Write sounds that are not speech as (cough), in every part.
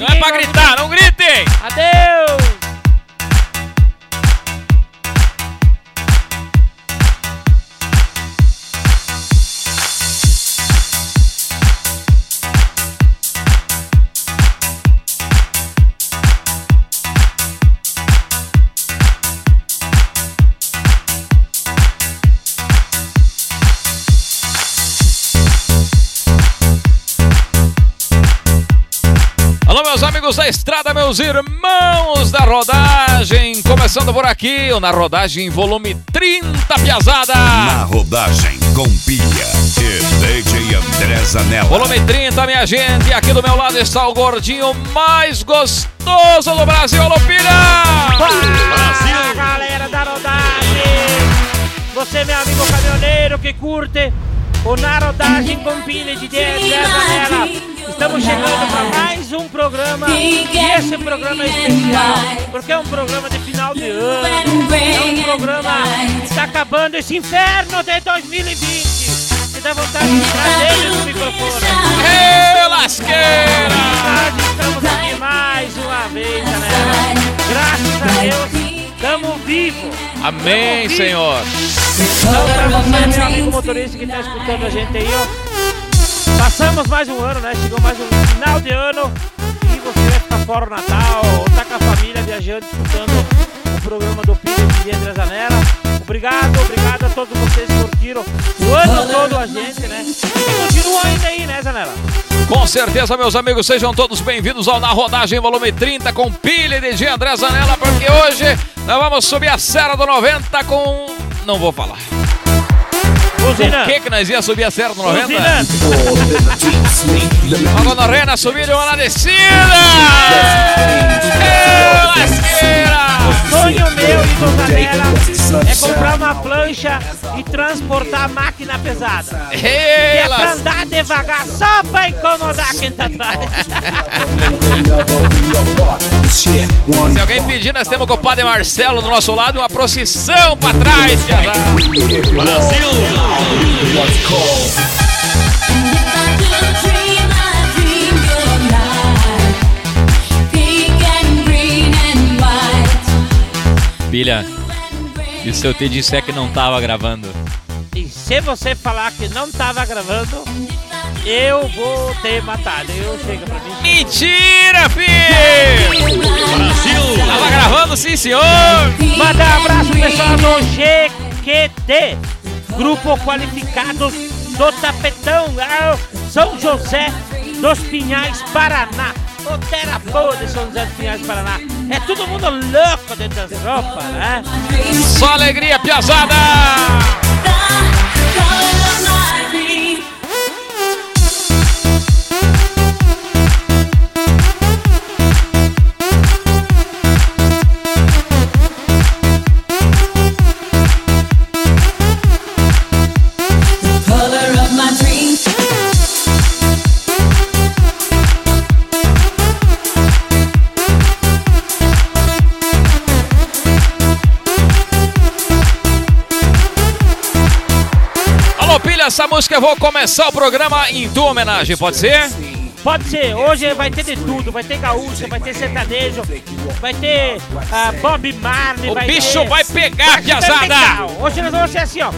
Não é pra gritar, não gritem! Adeus! Estrada, meus irmãos da rodagem. Começando por aqui, o Na Rodagem, volume 30, piazada. Na rodagem com pilha e DJ André Zanella. Volume 30, minha gente. Aqui do meu lado está o gordinho mais gostoso do Brasil, Alô, Pilha. Brasil! galera da rodagem! Você, meu amigo caminhoneiro que curte o Na Rodagem com pilha de 10 janela. Estamos chegando para mais um programa e esse programa é especial porque é um programa de final de ano. É um programa que está acabando esse inferno de 2020. Me dá vontade de trazer ele no microfone. Ê, lasqueira! Estamos aqui mais uma vez, galera. Graças a Deus, estamos vivos. Amém, Senhor. Então, pra você, meu amigo motorista que está escutando a gente aí, ó. Passamos mais um ano, né? Chegou mais um final de ano e você vai ficar fora o Natal, ou tá com a família viajando, escutando o programa do Filho de André Zanella. Obrigado, obrigado a todos vocês que curtiram o ano todo a gente, né? E continuam ainda aí, né, Zanella? Com certeza, meus amigos, sejam todos bem-vindos ao Na Rodagem Volume 30 com pilha e DJ André Zanella, porque hoje nós vamos subir a Serra do 90 com... não vou falar. Buzina. Por que que nós ia subir a Serra do 90? Buzinando. Uma gonorrena subir e uma na descida! Ê, lasqueira! Sonho meu e do Zanella é comprar uma plancha e transportar a máquina pesada. Ê, É pra andar devagar, só pra incomodar quem tá atrás. Se alguém pedir, nós temos com o padre Marcelo do nosso lado e uma procissão pra trás, piazada. E se eu te disser que não tava gravando? E se você falar que não tava gravando, eu vou ter matado. Eu chega pra mim. Mentira, filho! Brasil! Tava gravando, sim, senhor! Mandar um abraço pessoal do GQT, Grupo Qualificados do Tapetão, lá, São José dos Pinhais, Paraná. O terapô de São José dos Pinhais, Paraná. É todo mundo louco dentro das roupas, né? Só alegria, piazada! Essa música eu vou começar o programa em tua homenagem, pode ser? Pode ser, hoje vai ter de tudo, vai ter gaúcha, vai ter sertanejo, vai ter ah, Bob Marley, O vai bicho ter... vai pegar, piazada! Hoje nós vamos ser assim, ó,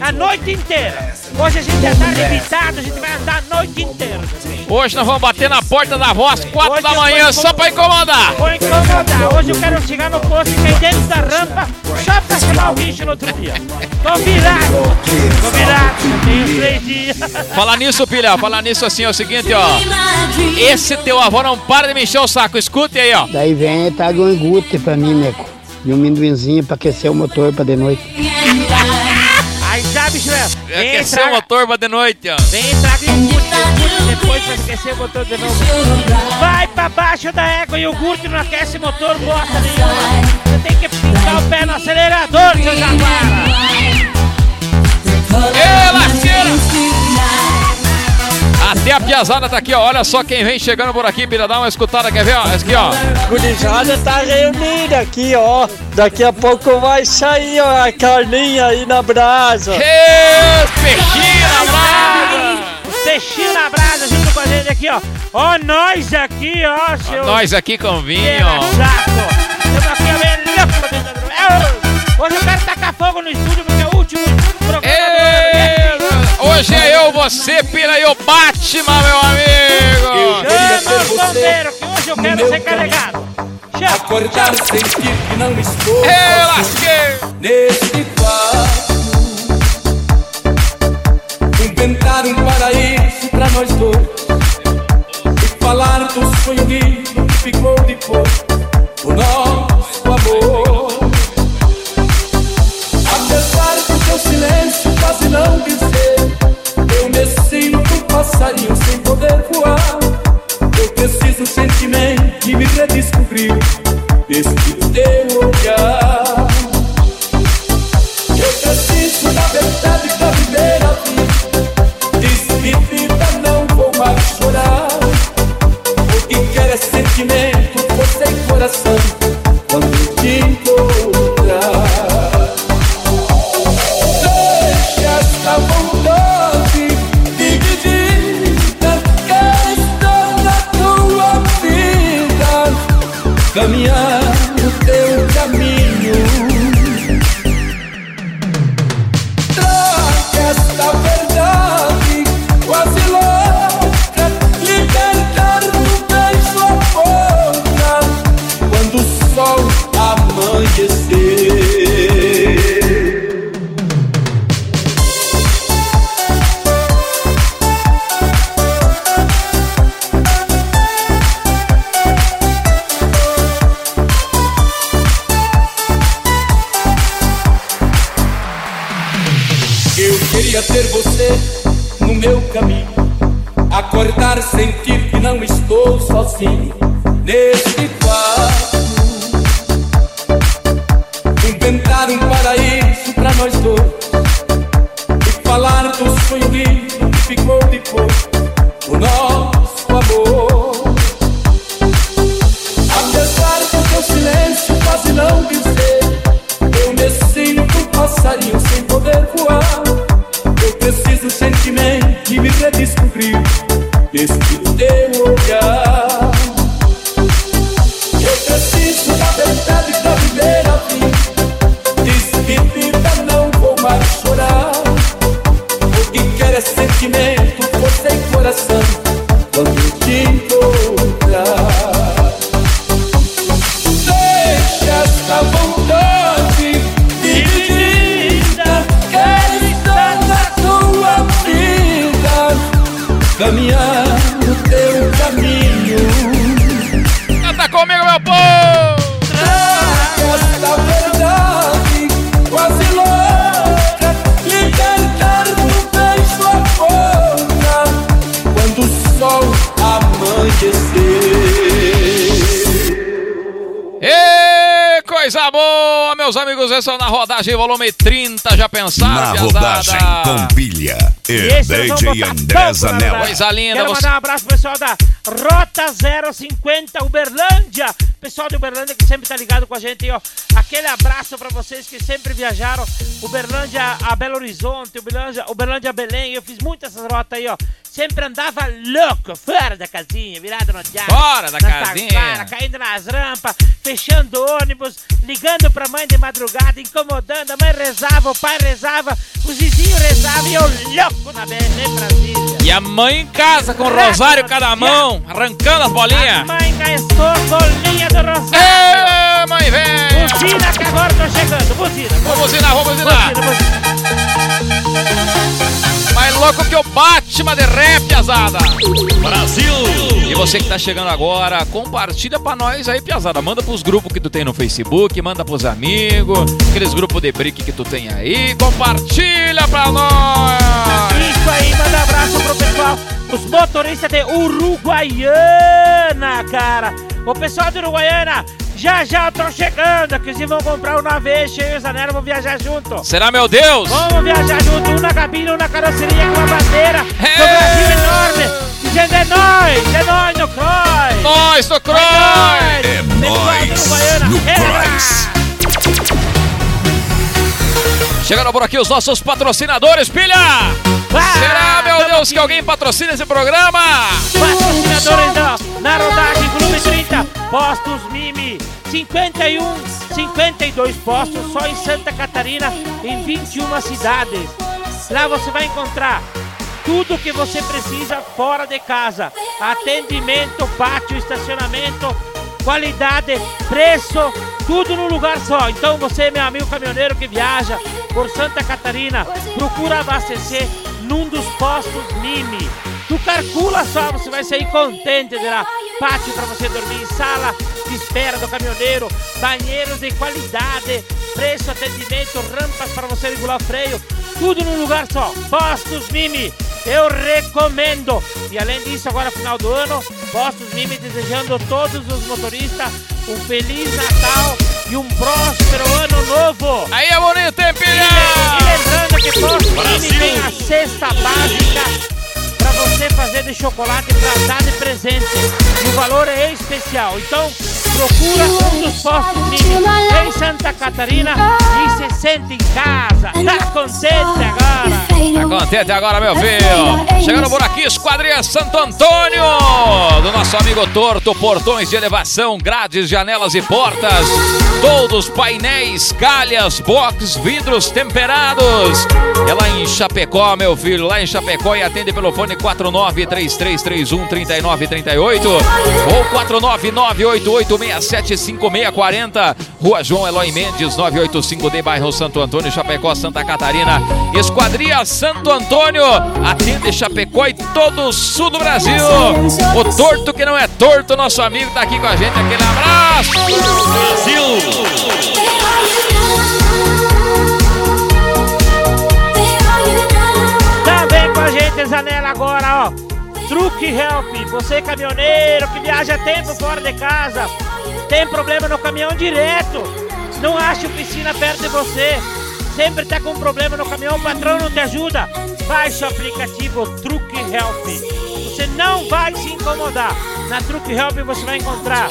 a noite inteira. Hoje a gente já tá limitado, a gente vai andar a noite inteira. Hoje nós vamos bater na porta da voz, 4 Hoje da manhã, só pra incomodar! Vou incomodar. Hoje eu quero chegar no posto e cair dentro da rampa só pra chamar o bicho no outro dia. Combinado! Combinado! Tenho três dias. (laughs) Falar nisso, pilha, falar nisso assim, é o seguinte, ó. Esse teu avô não para de me encher o saco, escute aí, ó. Daí vem e traga um engute pra mim, Neco. E um minduinzinho pra aquecer o motor pra de noite. (laughs) Já, bicho. Vem, Aquecer o motor pra de noite, ó. vem, traga iogurte, iogurte depois pra esquecer o motor de novo. Vai pra baixo da égua, iogurte não aquece motor, bota nenhuma. Você tem que pintar o pé no acelerador, seu jaguara. Ê, lasqueira! Até a piazada tá aqui, ó. Olha só quem vem chegando por aqui, pilha. Dá uma escutada, quer ver, ó? Esse aqui, ó. Gurizada tá reunida aqui, ó. Daqui a pouco vai sair ó, a carninha aí na brasa. Ê, peixinho na brasa! Os peixinhos na brasa junto com a gente. aqui, ó. Ó, nós aqui, ó, seu. Nós aqui com vinho. Estamos aqui, ó, Hoje eu quero tacar fogo no estúdio porque é o último programa do ano. Ê, Hoje é eu, você, Pira e o Batman, meu amigo. Chama os bombeiros que hoje eu quero ser carregado. Chama. Acordar, sentir que não estou lasquei. neste quarto. Inventar um paraíso pra nós dois e falar do sonho lindo que ficou depois do nosso amor. Passarinho sem poder voar. Eu preciso sentimento que me redescobriu neste teu olhar. Eu preciso da verdade pra viver a vida. Vida não vou mais chorar. O que quer é sentimento, força e coração. Voar. Eu preciso sentimento que me redescobriu neste é na rodagem volume 30. Já pensaram, Na rodagem com pilha e vamos DJ André Zanella. Coisa linda. Quero Você... mandar um abraço pro pessoal da Rota 050 Uberlândia. Pessoal de Uberlândia que sempre tá ligado com a gente ó. Aquele abraço pra vocês que sempre viajaram Uberlândia a Belo Horizonte, Uberlândia, Uberlândia a Belém. Eu fiz muitas essas rotas aí, ó. Sempre andava louco, fora da casinha, virado no diabo. Fora da casinha. taquara, caindo nas rampas, fechando ônibus, ligando pra mãe de madrugada, incomodando. A mãe rezava, o pai rezava, os vizinhos rezavam e eu louco na em Brasília. E a mãe em casa com o rosário cada mão, arrancando as A bolinhas. mãe gastou bolinha do Rosário. Ê, mãe, vem. Buzina que agora tô chegando, buzina. Buzinar, vamos buzinar. Buzina, buzina. Mais louco que o Batman de rap, piazada. Brasil! E você que tá chegando agora, compartilha pra nós aí, piazada. Manda pros grupos que tu tem no Facebook, manda pros amigos, aqueles grupos de brick que tu tem aí. Compartilha pra nós! Isso aí, manda abraço pro pessoal, os motoristas de Uruguaiana, cara. O pessoal de Uruguaiana, já já tô chegando, que vocês vão comprar um navete, eu e o Zanera vão viajar junto. Será, meu Deus? Vamos viajar junto, um na cabine, um na carroceria com a bandeira do É. Brasil enorme. Dizendo é nóis, é nóis no Croy. Nós do Croy! É nóis no Cross. Chegando por aqui os nossos patrocinadores, pilha! Será, meu Deus, que alguém patrocina esse programa? Patrocinadores da, na rodagem Clube 30, Postos Mimi, 51, 52 postos só em Santa Catarina, em 21 cidades. Lá você vai encontrar tudo que você precisa fora de casa: atendimento, pátio, estacionamento, qualidade, preço, tudo num lugar só. Então você, meu amigo caminhoneiro que viaja por Santa Catarina, procura abastecer num dos postos Mimi. Tu calcula só, você vai sair contente de lá. Pátio para você dormir, sala de espera do caminhoneiro, banheiros de qualidade, preço, atendimento, rampas para você regular o freio, tudo num lugar só. Postos Mimi, eu recomendo. E além disso, agora final do ano, Postos Mimi desejando a todos os motoristas um feliz Natal e um próspero ano novo. Aí é bonito, hein, E filha? lembrando que Postos Mimi tem a cesta básica para você fazer de chocolate para dar de presente. E o valor é especial. Então, procura um dos postos Mimi em Santa Catarina e se sente em casa. Tá contente agora? Tá contente agora, meu filho? Chegando por aqui, Esquadrilha Santo Antônio, do nosso amigo Torto, portões de elevação, grades, janelas e portas, todos painéis, calhas, box, vidros temperados. É lá em Chapecó, meu filho, lá em Chapecó e atende pelo fone 4933313938 ou 49988675640, Rua João Eloy Mendes, 985D, bairro Santo Antônio, Chapecó, Santa Catarina. Esquadrilha Santo Antônio, atende Chapecó e todo o sul do Brasil. O torto que não é torto, nosso amigo tá aqui com a gente, aquele abraço. Também com a gente, Zanella, agora, ó. Truque Help, você caminhoneiro que viaja tempo fora de casa, tem problema no caminhão direto, não acha oficina perto de você, sempre tá com problema no caminhão, o patrão não te ajuda, baixe o aplicativo Truque Help. Você não vai se incomodar. Na Truque Help você vai encontrar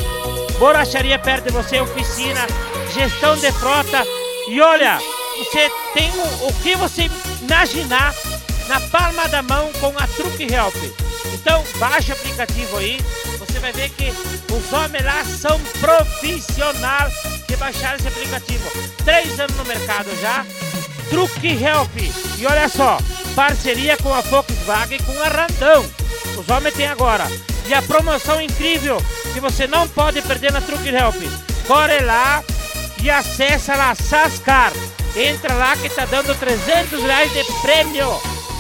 borracharia perto de você, oficina, gestão de frota e olha, você tem o, o que você imaginar na palma da mão com a Truque Help. Então, baixe o aplicativo aí, você vai ver que os homens lá são profissionais que baixaram esse aplicativo. Três anos no mercado já. Truque Help. E olha só, parceria com a Volkswagen e com a Randão. Os homens têm agora. E a promoção incrível que você não pode perder na Truque Help. Corre lá e acessa lá Sascar. Entra lá que tá dando 300 reais de prêmio.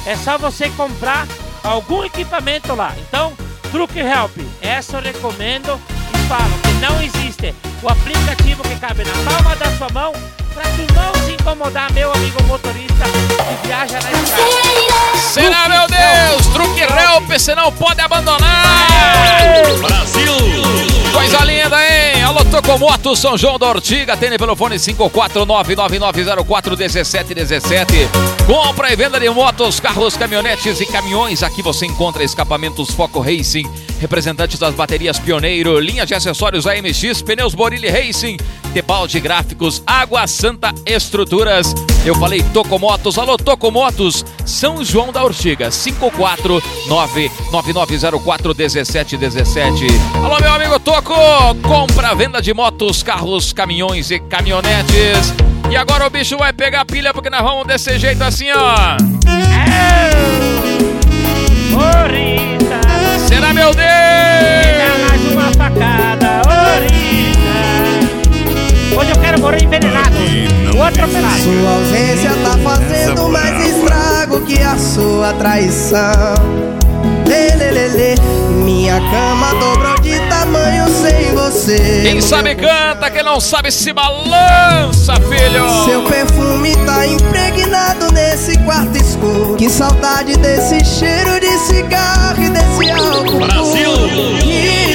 É só você comprar algum equipamento lá. Então, Truque Help, essa eu recomendo e falo que não existe o aplicativo que cabe na palma da sua mão para tu não se incomodar, meu amigo motorista que viaja na estrada. Será, meu Deus? Truque Help, você não pode abandonar. Coisa linda, hein? Alô, Tocomoto, São João da Ortiga, atende pelo fone 54999041717. Compra e venda de motos, carros, caminhonetes e caminhões. Aqui você encontra escapamentos Foco Racing, representantes das baterias Pioneiro, linha de acessórios AMX, pneus Borilli Racing, Tebalde Gráficos, Água Santa Estruturas. Eu falei Tocomotos, alô Tocomotos, São João da Ortiga, 54999041717. Alô, meu amigo Toco, compra, venda de motos, carros, caminhões e caminhonetes. E agora o bicho vai pegar pilha porque nós vamos desse jeito assim, ó. Rita, Será, meu dá Deus? mais uma facada, ô Rita. Hoje eu quero morrer envenenado ou atropelado. Sua ausência tá fazendo mais estrago que a sua traição. Lê, lê, lê, lê. Minha cama dobrou de tamanho sem você. Quem sabe canta, quem não sabe se balança, filho. Seu perfume tá impregnado nesse quarto escuro. Que saudade desse cheiro de cigarro e desse álcool. Brasil!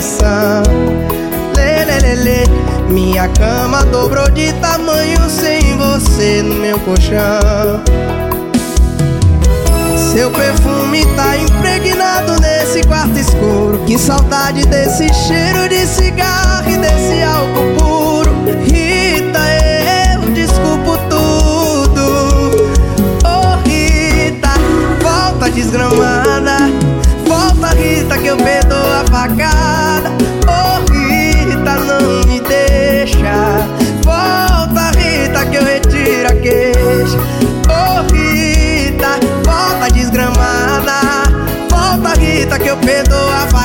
Sua traição. Lê, lê, lê, lê. Minha cama dobrou de tamanho sem você no meu colchão. Seu perfume tá impregnado nesse quarto escuro. Que saudade desse cheiro de cigarro e desse álcool puro. Rita, eu desculpo tudo. Oh, Rita, volta desgramada. Volta, Rita, que eu perdoo a. Oh, Rita, não me deixa. Volta, Rita, que eu retiro a queixa. Oh, Rita, volta desgramada. Volta, Rita, que eu perdoo a.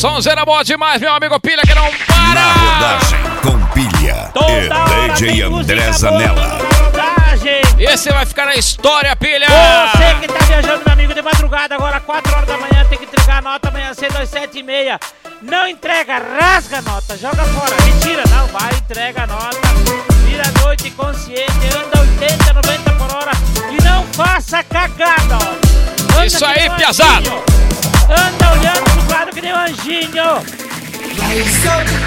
Sonzeira boa demais, meu amigo Pilha, que não Na para! rodagem com pilha Toda hora e DJ André Zanella. na rodagem. Esse vai ficar na história, Pilha! Você que tá viajando, meu amigo, de madrugada, agora 4 horas da manhã, tem que entregar a nota amanhã cedo às 7 e meia. Não entrega, rasga a nota, joga fora. Mentira, não, vai, entrega a nota. Vira a noite consciente, anda 80, 90 por hora e não faça cagada. ó. Anda Isso aí, um piazada. Anda olhando pro lado que nem um anjinho.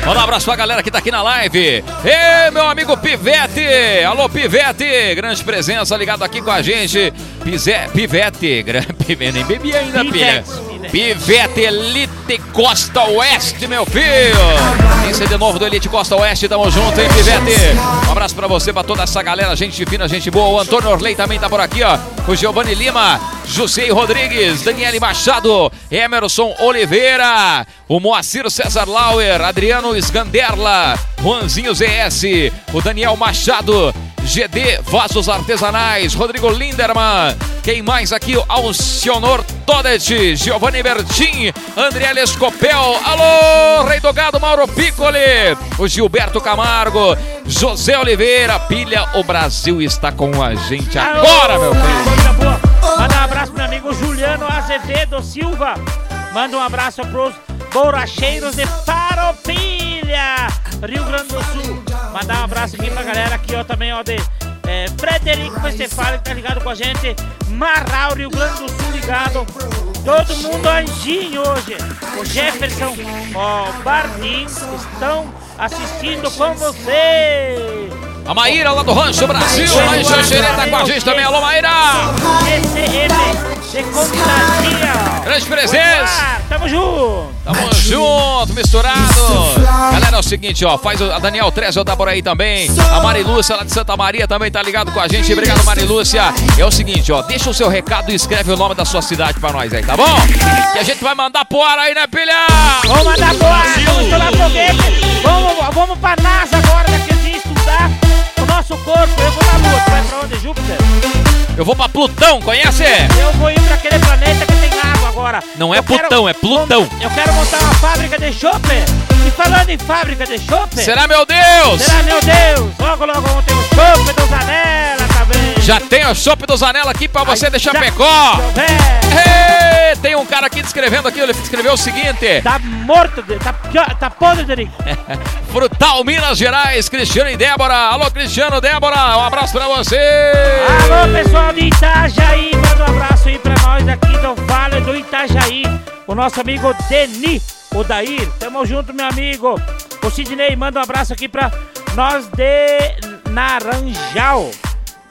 Manda um abraço pra galera que tá aqui na live. Ei, meu amigo Pivete! Alô, Pivete! Grande presença ligado aqui com a gente. Pize, (laughs) Pivete, nem bebi ainda. Pivete, Pivete Elite Costa Oeste, meu filho! Tem CD novo do Elite Costa Oeste, tamo junto, hein, Pivete? Um abraço pra você, pra toda essa galera, gente fina, gente boa. O Antônio Orley também tá por aqui, ó. O Giovanni Lima, José Rodrigues, Daniele Machado, Emerson Oliveira, o Moacir César Lauer, Adriano Sganderla, Juanzinho ZS, o Daniel Machado, GD Vasos Artesanais, Rodrigo Linderman. Quem mais aqui? Alcionor Todet, Giovanni Bertin, Andriele Escopel, alô, Rei do Gado, Mauro Piccoli, o Gilberto Camargo, José Oliveira, Pilha, o Brasil está com a gente agora, meu filho. Manda um abraço pro meu amigo Juliano Azevedo Silva. Manda um abraço pros borracheiros de Paropilha, Rio Grande do Sul. Mandar um abraço aqui pra galera aqui, ó, também, ó, de é, Frederico Festefale, que tá ligado com a gente. Marral, Rio Grande do Sul, ligado. Todo mundo anjinho hoje. O Jefferson, ó, Bardin, estão assistindo com você. A Maíra lá do Rancho Brasil, lá em Xanxerê, tá com a gente também. Alô, Maíra! GCM de Contadinha. Grande presença! Tamo junto. Tamo junto, misturado. Galera, é o seguinte, ó, faz o, a Daniel Trezor tá por aí também. A Marilúcia lá de Santa Maria também tá ligado com a gente. Obrigado, Marilúcia. É o seguinte, ó, deixa o seu recado e escreve o nome da sua cidade pra nós aí, tá bom? Que a gente vai mandar pro ar aí, né, pilha? Vamos mandar boa. Vamos estourar foguete. Vamos, vamos pra NASA agora, daqui a dia estudar o nosso corpo. Eu vou na Lua. Tu vai pra onde? Júpiter? Eu vou pra Plutão, conhece? Eu vou ir pra aquele planeta que tem água agora. Não é Eu quero- Plutão, é Plutão. Eu quero montar uma fábrica de chope. E falando em fábrica de chope... Será, meu Deus? Será, meu Deus? Logo, logo vamos ter o chope do Zanella também. Já tem o chopp do Zanella aqui pra você deixar já- pecó. Ei, tem um cara aqui descrevendo aqui, ele escreveu o seguinte. Tá morto, de- tá, tá podre, Derico. (laughs) Frutal Minas Gerais, Cristiano e Débora. Alô, Cristiano, Débora, um abraço pra você. Alô, pessoal de Itajaí, manda um abraço aí pra nós aqui do Vale do Itajaí. O nosso amigo Deni, o Dair. Tamo junto, meu amigo. O Sidney, manda um abraço aqui pra nós de Naranjal.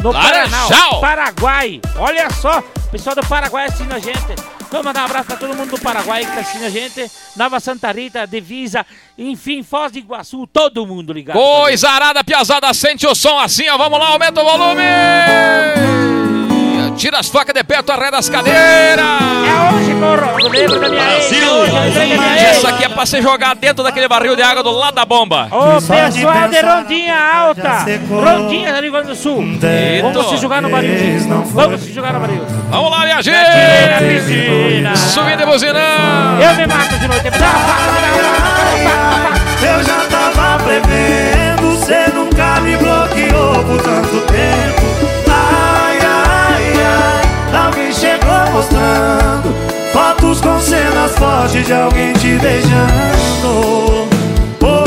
No Laranjal? Paraná, Paraguai. Olha só, o pessoal do Paraguai assina a gente. Vamos mandar um abraço pra todo mundo do Paraguai que tá assistindo a gente. Nova Santa Rita, Divisa, enfim, Foz do Iguaçu, todo mundo ligado. Coisa arada, piazada, sente o som assim, ó. Vamos lá, aumenta o volume. Tira as facas de perto, arreda as cadeiras. É hoje, corro. Eu lembro da minha ex. hoje, eu lembrei da minha ex. Essa aqui é pra você jogar dentro daquele barril de água do lado da bomba. Ô, pessoal de Rondinha Alta, Rondinha Rio Grande do Sul. Vamos se jogar no barril. Vamos se jogar no barril. Vamos lá, minha gente. Subindo e buzinando. Eu me mato de noite. Uma faca, me dá uma faca, me dá uma faca. Eu já tava prevendo, cedo fortes de alguém te beijando. Oh, oh,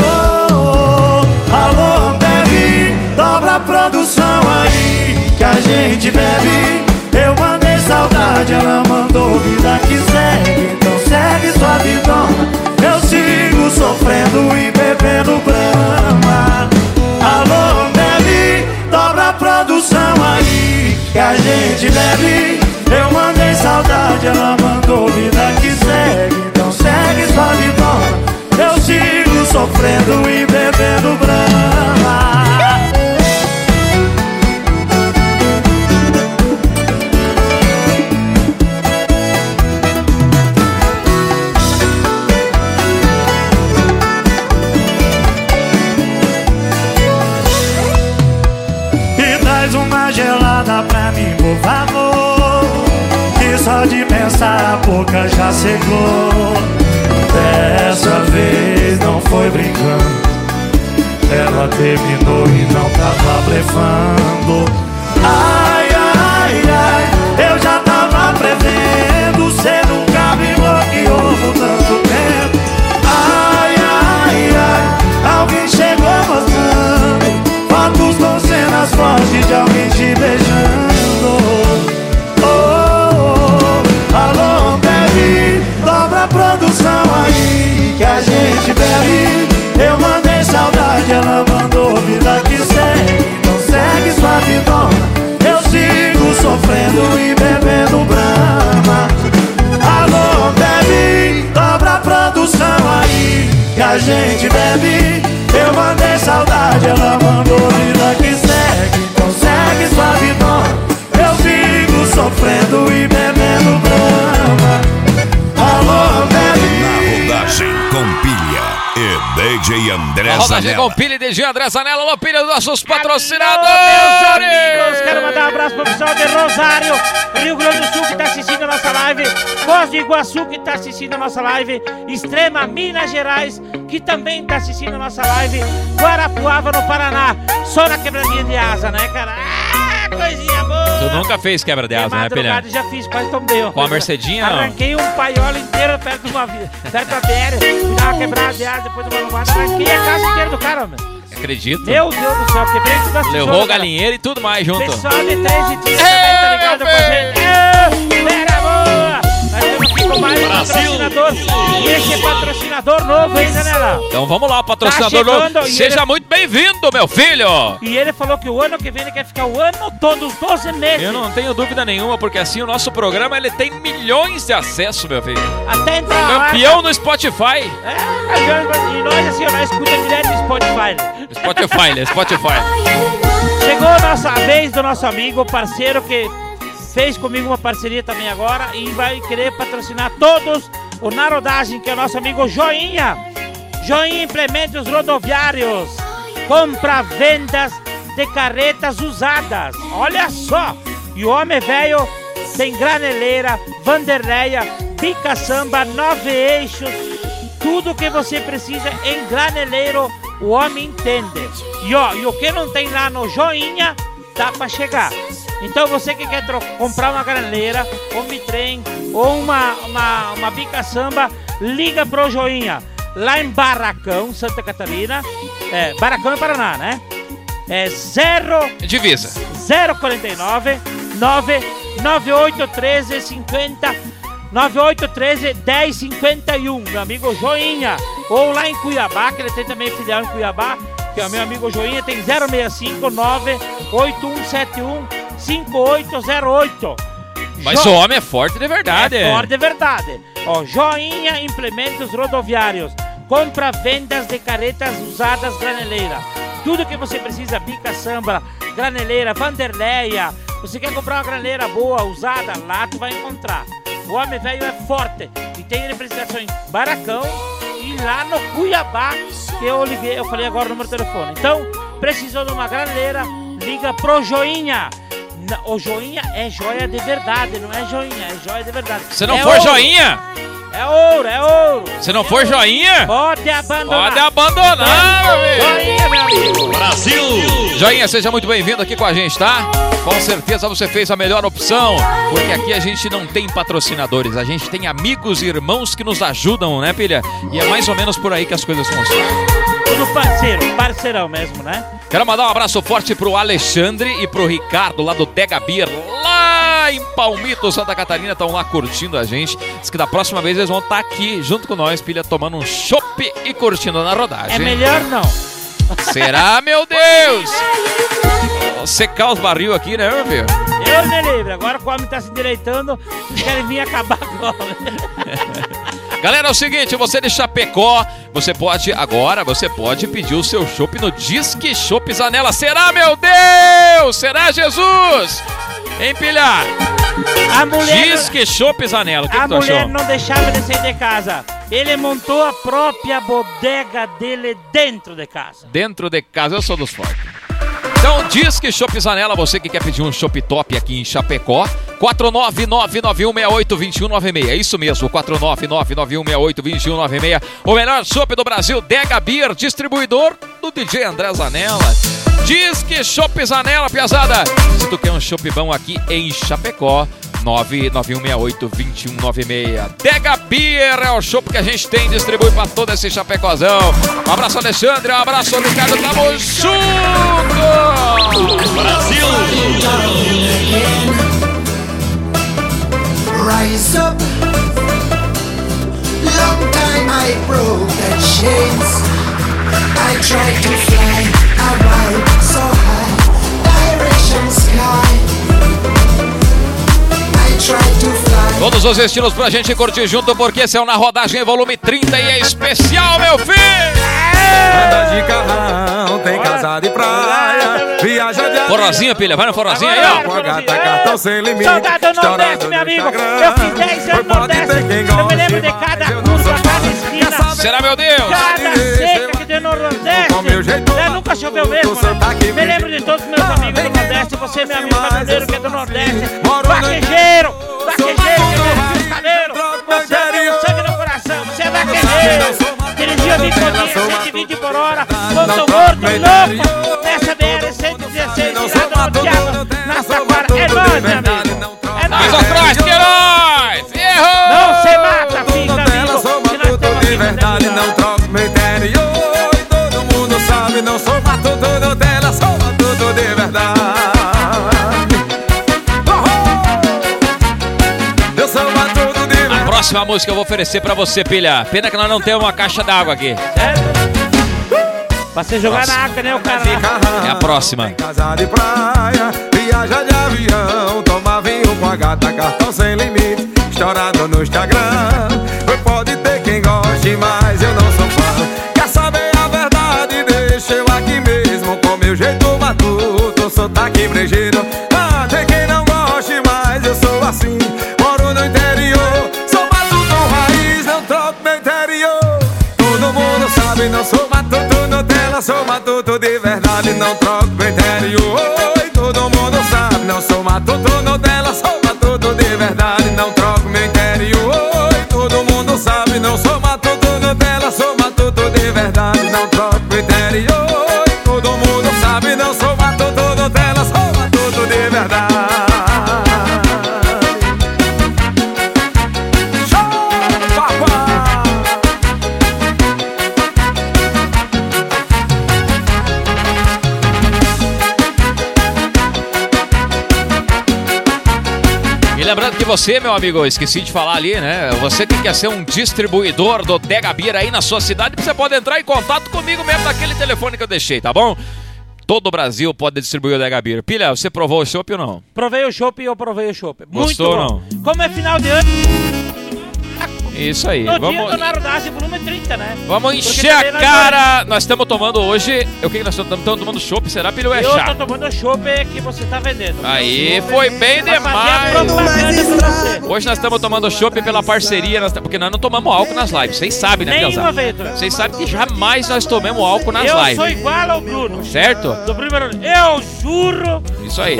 oh. Alô, bebe, dobra a produção aí que a gente bebe. Eu mandei saudade, ela mandou vida que segue. Então segue sua vidona. Eu sigo sofrendo e bebendo brama. Alô, bebe, dobra a produção aí que a gente bebe. Eu mandei saudade, ela mandou vida que segue. Então segue sua vidona. Eu sigo sofrendo e bebendo brama. De pensar a boca já secou Dessa vez não foi brincando. Ela terminou e não tava blefando. Ai, ai, ai, eu já tava prevendo. Cê nunca me bloqueou por tanto tempo. Ai, ai, ai, alguém chegou mostrando. Fotos com cenas fortes de alguém te beijando aí que a gente bebe Eu mandei saudade, ela mandou vida que segue Então segue sua vidona Eu sigo sofrendo e bebendo brama Alô, bebe, dobra a produção aí que a gente bebe. Eu mandei saudade, ela mandou vida que segue. Então segue sua vidona. Eu sigo sofrendo e bebendo Rodagem com pilha e DJ André A rodagem Zanella. com pilha e DJ André Zanella. Alô, pilha dos nossos Alô, patrocinadores. meus amigos, quero mandar um abraço pro pessoal de Rosário, Rio Grande do Sul, que tá assistindo a nossa live. Foz do Iguaçu, que tá assistindo a nossa live. Extrema, Minas Gerais, que também tá assistindo a nossa live. Guarapuava, no Paraná. Só na quebradinha de asa, né, cara? Coisinha boa. Tu nunca fez quebra de asa, né, madrugada já fiz, quase tomei. ó. Com a Mercedinha, não? Arranquei um paiolo inteiro perto de uma perto da BR, uma quebrada de asa, depois de uma lombada, arranquei a casa inteira do cara, meu. Acredito. Meu Deus do céu, quebrei tudo assim. Levou o galinheiro e tudo mais junto. Pessoal de 13 dias também tá ligado com a gente. Boa! Um patrocinador. E esse é patrocinador novo ainda, né, lá? Então vamos lá, patrocinador Tá chegando novo. Seja ele- muito bem-vindo, meu filho. E ele falou que o ano que vem ele quer ficar o ano todo, os 12 meses. Eu não tenho dúvida nenhuma, porque assim o nosso programa ele tem milhões de acessos, meu filho. Até entrar lá. Campeão no Spotify. É, campeão. E nós, assim, nós escutamos direto no Spotify. Spotify, né? Spotify. Chegou a nossa vez do nosso amigo, parceiro que fez comigo uma parceria também agora e vai querer patrocinar todos o Narodagem, que é o nosso amigo Joinha. Joinha Implementos Rodoviários. Compra vendas de carretas usadas. Olha só! E o homem velho tem graneleira, vanderleia, bica samba, nove eixos, tudo que você precisa em graneleiro, o homem entende. E ó, e o que não tem lá no joinha, dá pra chegar. Então você que quer comprar uma graneleira, um bitrem ou uma, uma, uma bica samba, liga pro joinha. Lá em Barracão, Santa Catarina, é, Barracão é Paraná, né? É 0 Divisa. 049 99813 50 9813 1051, meu amigo Joinha. Ou lá em Cuiabá, que ele tem também filial em Cuiabá, que é o meu amigo Joinha, tem 065 98171 5808. Mas Jo- o homem é forte de verdade. é forte de verdade. Ó, Joinha Implementos Rodoviários. Compra vendas de caretas usadas graneleira. Tudo que você precisa, bica samba, graneleira, vanderleia. Você quer comprar uma graneleira boa, usada, lá tu vai encontrar. O homem velho é forte e tem representação em Baracão e lá no Cuiabá, que eu liguei, eu falei agora no meu telefone. Então, precisou de uma graneleira, liga pro Joinha. O joinha é joia de verdade, não é joinha, é joia de verdade. Se não É for ouro. joinha, É ouro, é ouro. Se não for joinha, Pode abandonar. pode abandonar. Joinha, meu amigo. Brasil! Joinha, seja muito bem-vindo aqui com a gente, tá? Com certeza você fez a melhor opção, porque aqui a gente não tem patrocinadores, a gente tem amigos e irmãos que nos ajudam, né, pilha? E é mais ou menos por aí que as coisas funcionam. Tudo parceiro, parceirão mesmo, né? Quero mandar um abraço forte pro Alexandre e pro Ricardo lá do Dega Beer, lá em Palmito, Santa Catarina, estão lá curtindo a gente. Diz que da próxima vez eles vão estar aqui junto com nós, pilha, tomando um chopp e curtindo na rodagem. É melhor não. Será, (laughs) meu Deus? Vou Secar os barril aqui, né, meu filho? Eu me livre. Agora o homem tá se endireitando. Querem vir acabar agora. (laughs) Galera, é o seguinte, você de Chapecó, você pode agora, você pode pedir o seu chopp no Disque Chopp Zanela. Será, meu Deus? Será, Jesus? Empilhar. A mulher, Disque Chopp Zanela. O que, a que mulher achou? não deixava ele sair de casa. Ele montou a própria bodega dele dentro de casa. Dentro de casa, eu sou dos fortes. Então, Disque Chopp Zanela, você que quer pedir um chopp top aqui em Chapecó, 49991682196. É isso mesmo, 49991682196. O melhor chopp do Brasil, Dega Beer, distribuidor do DJ André Zanella. Disque Chopp Zanella, piazada. Se tu quer um chopp bom aqui em Chapecó, 991682196. Dega Beer é o chopp que a gente tem, distribui pra todo esse chapecozão. Um abraço, Alexandre, um abraço, Ricardo, tamo junto! Brasil! Rise up. Long time I broke the chains. I tried to fly a ride Todos os estilos pra gente curtir junto, porque esse é o Na Rodagem Volume 30 e é especial, meu filho! Anda de carrão, tem casa de praia, viaja de avião. Forrozinha, pilha, vai no forrozinho aí, ó. Com a gata, cartão sem limite. Estourado Nordeste, no meu amigo. Eu fiz 10 anos no Nordeste. Eu me lembro de cada não curva, cada esquina. Será, meu Deus? Cada seca no Nordeste. Com meu jeito É, nunca choveu mesmo, do né? Me lembro de todos os meus amigos do Nordeste. Você, meu amigo caminhoneiro, que é do Nordeste. Vaquejeiro! Vaquejeiro, que é o cabelo. Você tem o sangue no coração. Você é vaquejeiro. Dirigiu 20 por dia, 120 por hora. Ponto morto, louco. Nessa BR 116, tirada no diabo. Na Saquara. É nóis, meu amigo. É Mais nóis. atrás, Queiroz! Errou! Não se mata, fica amigo. que nós temos aqui próxima música eu vou oferecer pra você, pilha. Pena que nós não temos uma caixa d'água aqui. Pra você jogar na água, né, o cara? lá. É a próxima. Casa de praia, viaja de avião, toma vinho com a gata, cartão sem limite, estourado no Instagram. Pois Pode ter quem goste, mas eu não sou fã. Quer saber a verdade? Deixa eu aqui mesmo, com meu jeito matuto, sotaque brejeiro. Ah, tem quem não sabe, não sou matuto Nutella, sou matuto de verdade, não troco pro interior. Oi, todo mundo sabe, não sou matuto Nutella, sou matuto de verdade, não troco meu interior. Oi, todo mundo sabe, não sou matuto Nutella, sou matuto de verdade, não troco pro interior. Oi, todo mundo sabe, não sou matuto você, meu amigo, eu esqueci de falar ali, né? Você que quer ser um distribuidor do Dega Beer aí na sua cidade, você pode entrar em contato comigo mesmo naquele telefone que eu deixei, tá bom? Todo o Brasil pode distribuir o Dega Beer. Pilha, você provou o chopp ou não? Provei o chopp e eu provei o chopp. Muito bom. Como é final de ano, Isso aí. no dia Vamos, do Narodage, volume 30, né? vamos encher a cara. Nós estamos tomando hoje. O que que nós estamos tomando chopp? Será, Pilha, ou é Eu chá? tô tomando o chopp que você tá vendendo. Aí, foi bem demais. Hoje nós estamos tomando chopp pela parceria, nós- porque nós não tomamos álcool nas lives. Vocês sabem, né, Nenhuma vez? Vocês sabem que jamais nós tomamos álcool nas Eu lives. sou igual ao Bruno. Certo? Do primeiro Eu juro. Isso aí.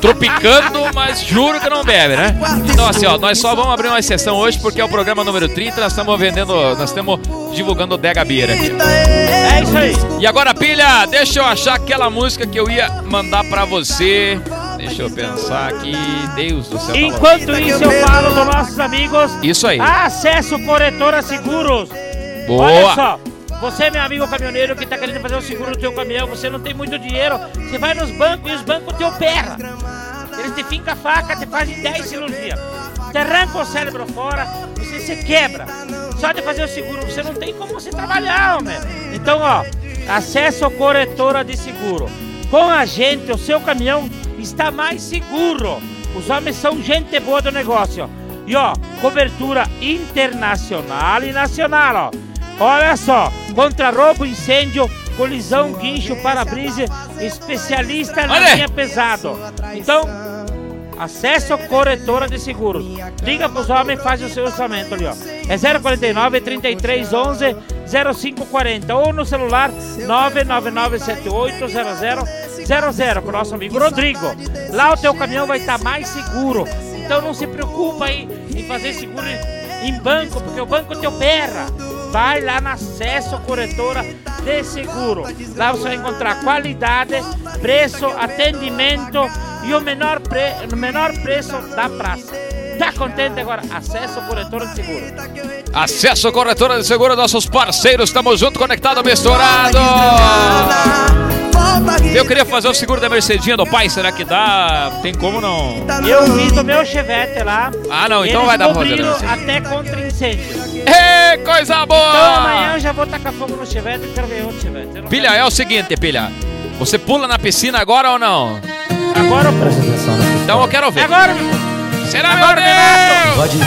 Tropicando, mas juro que não bebe, né? Então, assim, ó, nós só vamos abrir uma exceção hoje porque é o programa número 30, nós estamos vendendo, nós estamos divulgando o Dega Beer aqui. É isso aí. E agora, pilha, deixa eu achar aquela música que eu ia mandar pra você. Deixa eu pensar aqui. Deus do céu. tá Enquanto isso, eu falo dos nossos amigos. Isso aí. Acesso Corretora Seguros. Boa. Olha só. Você, meu amigo caminhoneiro, que tá querendo fazer o seguro do teu caminhão, você não tem muito dinheiro, você vai nos bancos e os bancos te operam. Eles te fincam a faca, te fazem 10 cirurgias. Te arrancam o cérebro fora, você se quebra. Só de fazer o seguro, você não tem como você trabalhar, homem. Então, ó, acesso corretora de seguro. Com a gente, o seu caminhão está mais seguro. Os homens são gente boa do negócio. E ó, cobertura internacional e nacional, ó. Olha só, contra roubo, incêndio, colisão, guincho, para-brisa, especialista na Olha. linha pesado. Então, acesso à corretora de seguros. Liga pros homens e faz o seu orçamento ali, ó. É 049 33 11 0540 ou no celular 999780000 com o nosso amigo Rodrigo. Lá o teu caminhão vai estar mais seguro. Então não se preocupa aí em fazer seguro em banco, porque o banco te opera. Vai lá na Acesso Corretora de Seguro. Lá você vai encontrar qualidade, preço, atendimento e o menor, pre, o menor preço da praça. Tá contente agora? Acesso Corretora de Seguro. Acesso corretora de seguro, nossos parceiros, estamos junto, conectado, misturado. Eu queria fazer o seguro da Mercedinha do pai, será que dá? Tem como não? Eu fiz o meu Chevette lá. Ah, não, então Eles vai dar cobriram Mercedes. até contra incêndio. Ê, coisa boa! Então amanhã eu já vou tacar fogo no Chevette e quero ver outro Chevette. Pilha, é o seguinte, Pilha. Você pula na piscina agora ou não? Agora eu presta Então eu quero ver. Agora, meu Será, Agora, meu Renato! Deus?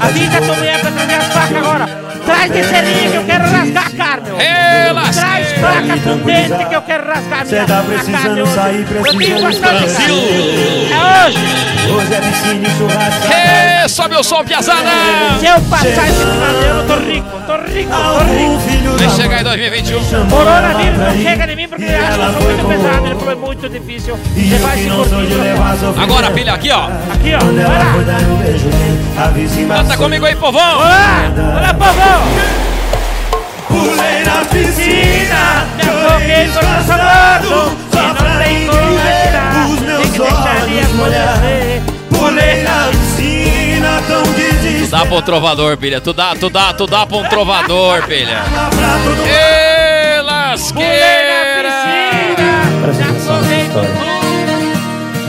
Avisa a tua mulher pra trazer as facas agora. Traz descelinha que eu quero rasgar a carne. lasqueira. Traz faca com dente que eu quero rasgar a minha Cê tá precisando sair, Eu precisa tenho bastante descansar. carne. É hoje. Hoje é piscina e churrasco. Sobe o som, piazada! Se eu passar esse final ano, eu tô rico. Tô rico, tô rico. Vai da chegar em 2021. chamou Coronavírus não chega em mim porque acha que eu sou muito pesado. Ele falou, é muito difícil E de gordinho. levar sofrimento. Agora, Pilha, aqui, ó. Aqui, ó. Vai lá. Canta comigo aí, povão! Olá, olá, povão. Pulei na piscina, Me afoguei por um salado E só não pra tem como respirar os Tem meus que deixar ele olhos molhar. Pulei na piscina, tão desesperado. Dá pra um trovador, Pilha. Tu dá, tu dá, tu dá pra um trovador, Pilha. Ê, lasqueira! tudo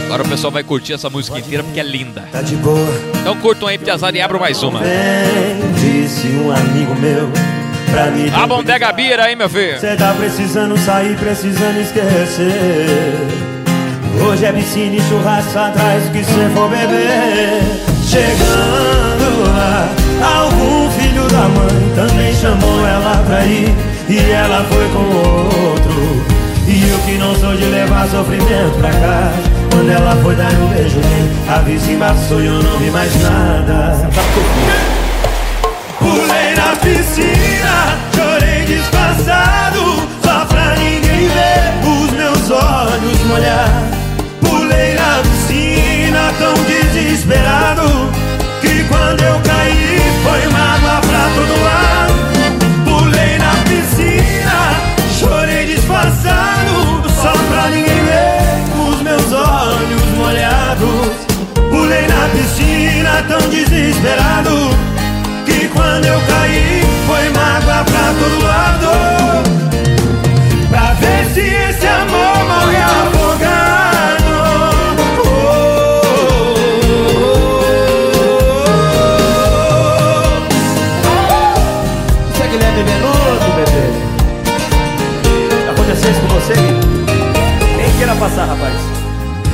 Agora o pessoal vai curtir essa música inteira porque é linda. Tá de boa. Então curtam aí, piazada, e abram mais uma. Disse um amigo meu, pra me A Bondega Bira aí, meu filho. Cê tá precisando sair, precisando esquecer. Hoje é piscina e churrasco atrás do que cê for beber. Chegando lá, algum filho da mãe também chamou ela pra ir. E ela foi com outro. E eu que não sou de levar sofrimento pra cá. Quando ela foi dar um beijo nele, a vizinha embaçou e eu não vi mais nada. Pulei na piscina, chorei disfarçado, só pra ninguém ver os meus olhos molhar. Pulei na piscina, tão desesperado, quando eu caí foi mágoa pra todo lado. Pulei na piscina, chorei disfarçado, só pra ninguém ver os meus olhos molhados. Pulei na piscina, tão desesperado. Que quando eu caí passar, rapaz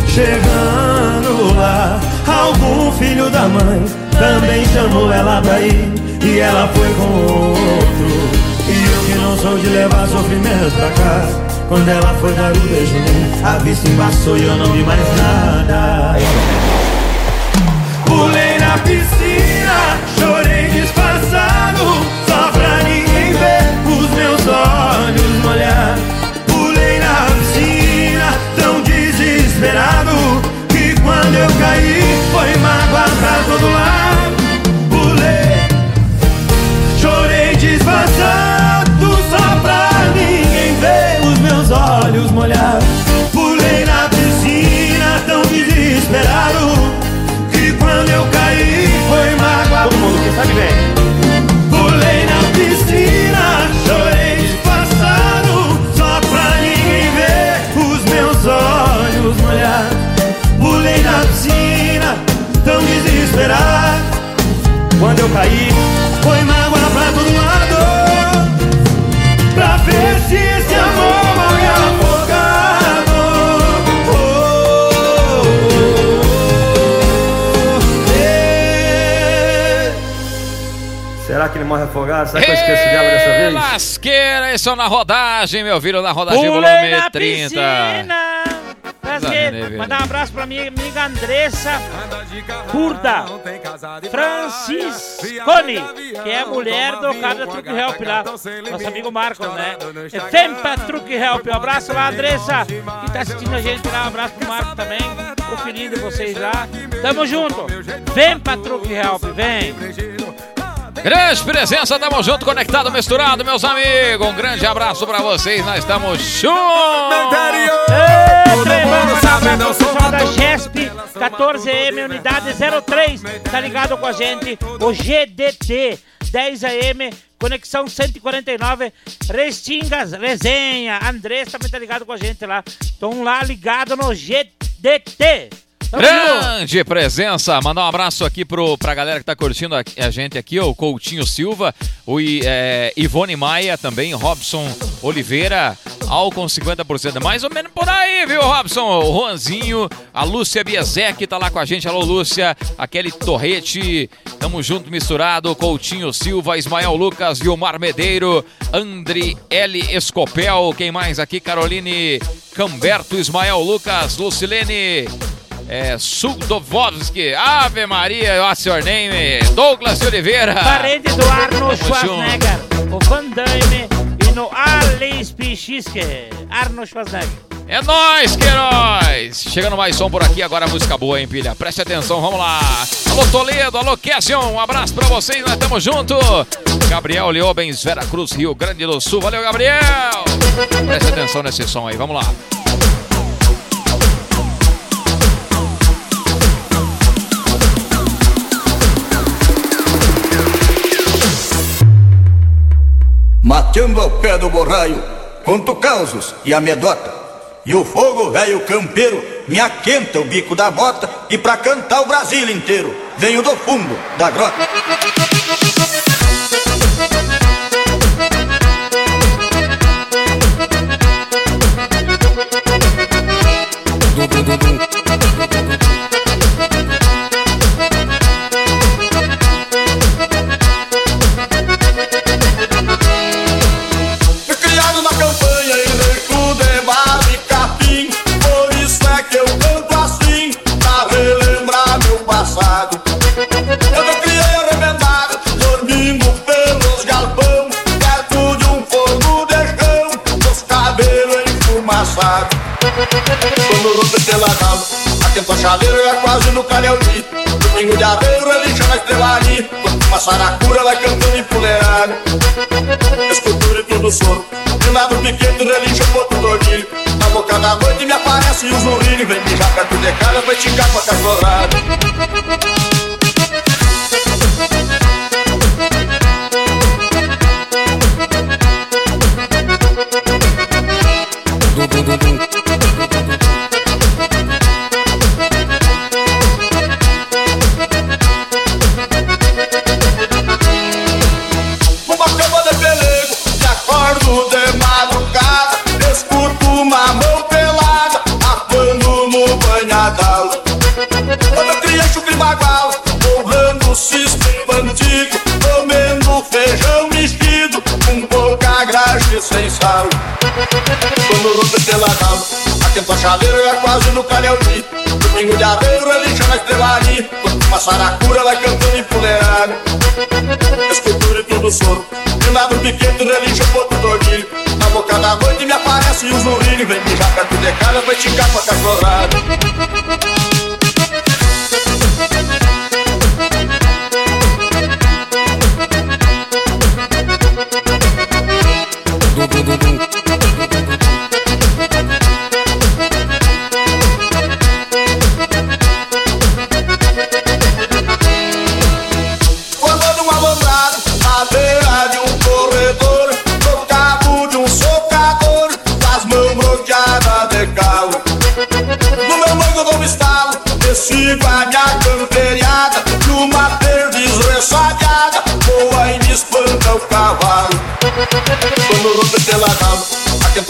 Chegando lá, algum filho da mãe também chamou ela pra ir e ela foi com outro. E eu que não sou de levar sofrimento pra casa. Quando ela foi dar o beijo a vista embaçou e eu não vi mais nada. Pulei na piscina, chorei disfarçado, só pra ninguém ver os meus olhos desesperado que quando eu caí foi mágoa pra todo lado. Pulei, chorei desvazado só pra ninguém ver os meus olhos molhados. Pulei na piscina tão desesperado que quando eu caí foi mágoa. Todo mundo que sabe bem. Quando eu caí, foi mágoa pra todo lado. Pra ver se esse amor vai afogado. Oh, oh, oh. Será que ele morre afogado? Será que eu esqueço dela dessa vez? Lasqueira, isso é na rodagem, meu filho, na rodagem Pulei volume na 30. Piscina. Velho? Mandar um abraço pra minha amiga Andressa Curda Franciscone, que é mulher do cara da Truque Help lá. Nosso amigo Marcos, né? É Vem pra Truque Help. Um abraço lá, Andressa, que tá assistindo a gente lá. Um abraço pro Marco também, de vocês lá. Tamo junto. Vem pra Truque Help, vem. Grande presença, tamo junto, conectado, misturado, meus amigos. Um grande abraço pra vocês, nós estamos juntos. Abraço pro pessoal da GESP 14M, unidade 03, tá ligado com a gente, o GDT 10AM, conexão 149, Restingas, Resenha, Andrés também tá ligado com a gente lá, estão lá ligado no GDT. Grande presença, mandar um abraço aqui pro, pra galera que tá curtindo a, a gente aqui, o Coutinho Silva, o I- é, Ivone Maia também, Robson Oliveira, álcool 50%, mais ou menos por aí, viu, Robson? O Juanzinho, a Lúcia Biezek tá lá com a gente, alô Lúcia, aquele Torrete, tamo junto misturado, Coutinho Silva, Ismael Lucas, Vilmar Medeiro, Andri L. Escopel, quem mais aqui? Caroline Camberto, Ismael Lucas, Lucilene é, Suldovovski, Ave Maria, what's your name? Douglas de Oliveira. Parente do Arno junto. Schwarzenegger, o Van Damme e no Alice Pichiske, Arno Schwarzenegger. É nóis, Queiroz! Chegando mais som por aqui, agora música boa, hein, pilha? Preste atenção, vamos lá! Alô, Toledo, alô, Cassion, um abraço pra vocês, nós estamos juntos! Gabriel Leobens, Vera Cruz, Rio Grande do Sul, valeu, Gabriel! Preste atenção nesse som aí, vamos lá! Mateando ao pé do borraio, conto causos e amedota. E o fogo velho campeiro me aquenta o bico da bota. E pra cantar o Brasil inteiro, venho do fundo da grota. Quando rompe pela calma Aquento a chaleira é quase no calhauti Domingo de aveiro ele chama estrelaria uma saracura vai cantando empoleirado Escultura e tudo soro De lado pequeno relincha o ponto do orgulho Na boca da noite me aparece um zurrilho. Vem mijar perto de casa, vai ticar com a cachorrada a chaleira é quase no calhauti Domingo de aveiro ele chama estrelaria Quando uma saracura vai cantando empoleirada Escultura e tudo soro De lado pequeno relincha o ponto do orgulho Na boca da noite me aparece um zurrilho Vem mijar perto de casa, vai com a cachorrada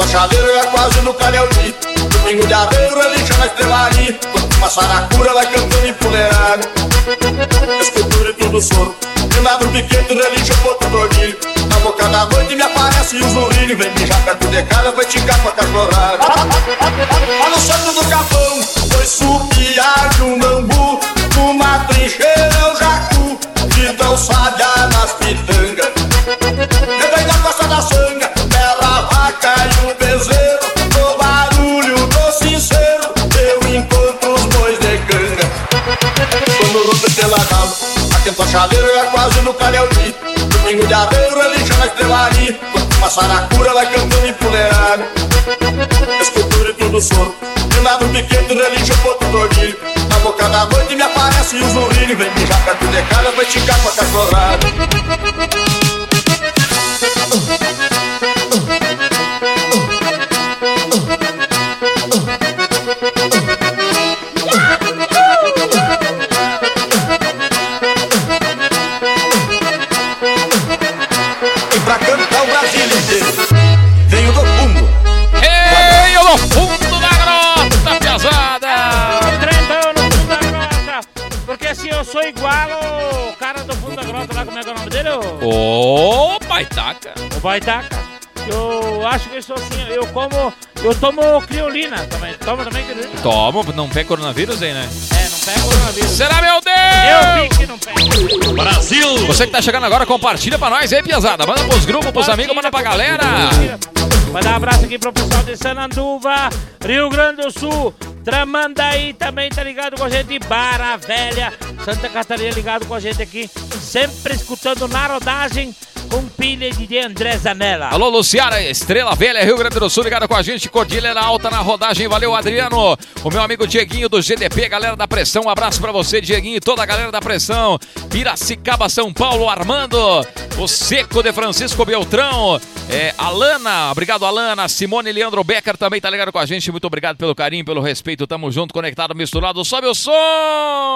chaleira é quase no calhauti Domingo de aveiro ele chama estrelaria. Quando uma saracura vai cantando empoleirada Escultura e tudo do soro. Filmado no piquete, religião, ponto do orgulho. Na boca da noite me aparece um zurrilho. Vem mijar perto de casa, vai te com a cachorrada. Lá no centro do capão Foi supiar de um bambu Numa trincheira A chaleira é quase no calhauti. Domingo de aveiro, religião na estrelaria Quando uma saracura vai cantando empoleirado Escultura e tudo soro Filmado no piquete, religião, ponto do orgulho Na boca da noite me aparece um zurrilho Vem mijar perto de casa, vai te com a cachorrada o nome dele? O, Ô, baitaca! Baitaca. Eu acho que eu sou assim, eu como, eu tomo criolina também. Toma também criolina? Toma, não pega coronavírus aí, né? É, não pega coronavírus. Será, meu Deus? Eu vi que não pega. Brasil! Você que tá chegando agora, compartilha pra nós aí, piazada. Manda pros grupos, pros amigos, manda pra galera. Mandar um abraço aqui pro pessoal de Sananduva, Rio Grande do Sul, Tramandaí também tá ligado com a gente, Barra Velha, Santa Catarina ligado com a gente aqui, sempre escutando na rodagem com pilha de André Zanella. Alô, Luciana, Estrela Velha, Rio Grande do Sul, ligado com a gente. Cordilheira Alta na rodagem. Valeu, Adriano. O meu amigo Dieguinho do GDP, galera da Pressão. Um abraço pra você, Dieguinho, e toda a galera da Pressão. Piracicaba, São Paulo, Armando. O Seco de Francisco Beltrão. É, Alana, obrigado, Alana. Simone Leandro Becker também tá ligado com a gente. Muito obrigado pelo carinho, pelo respeito. Tamo junto, conectado, misturado. Sobe o som!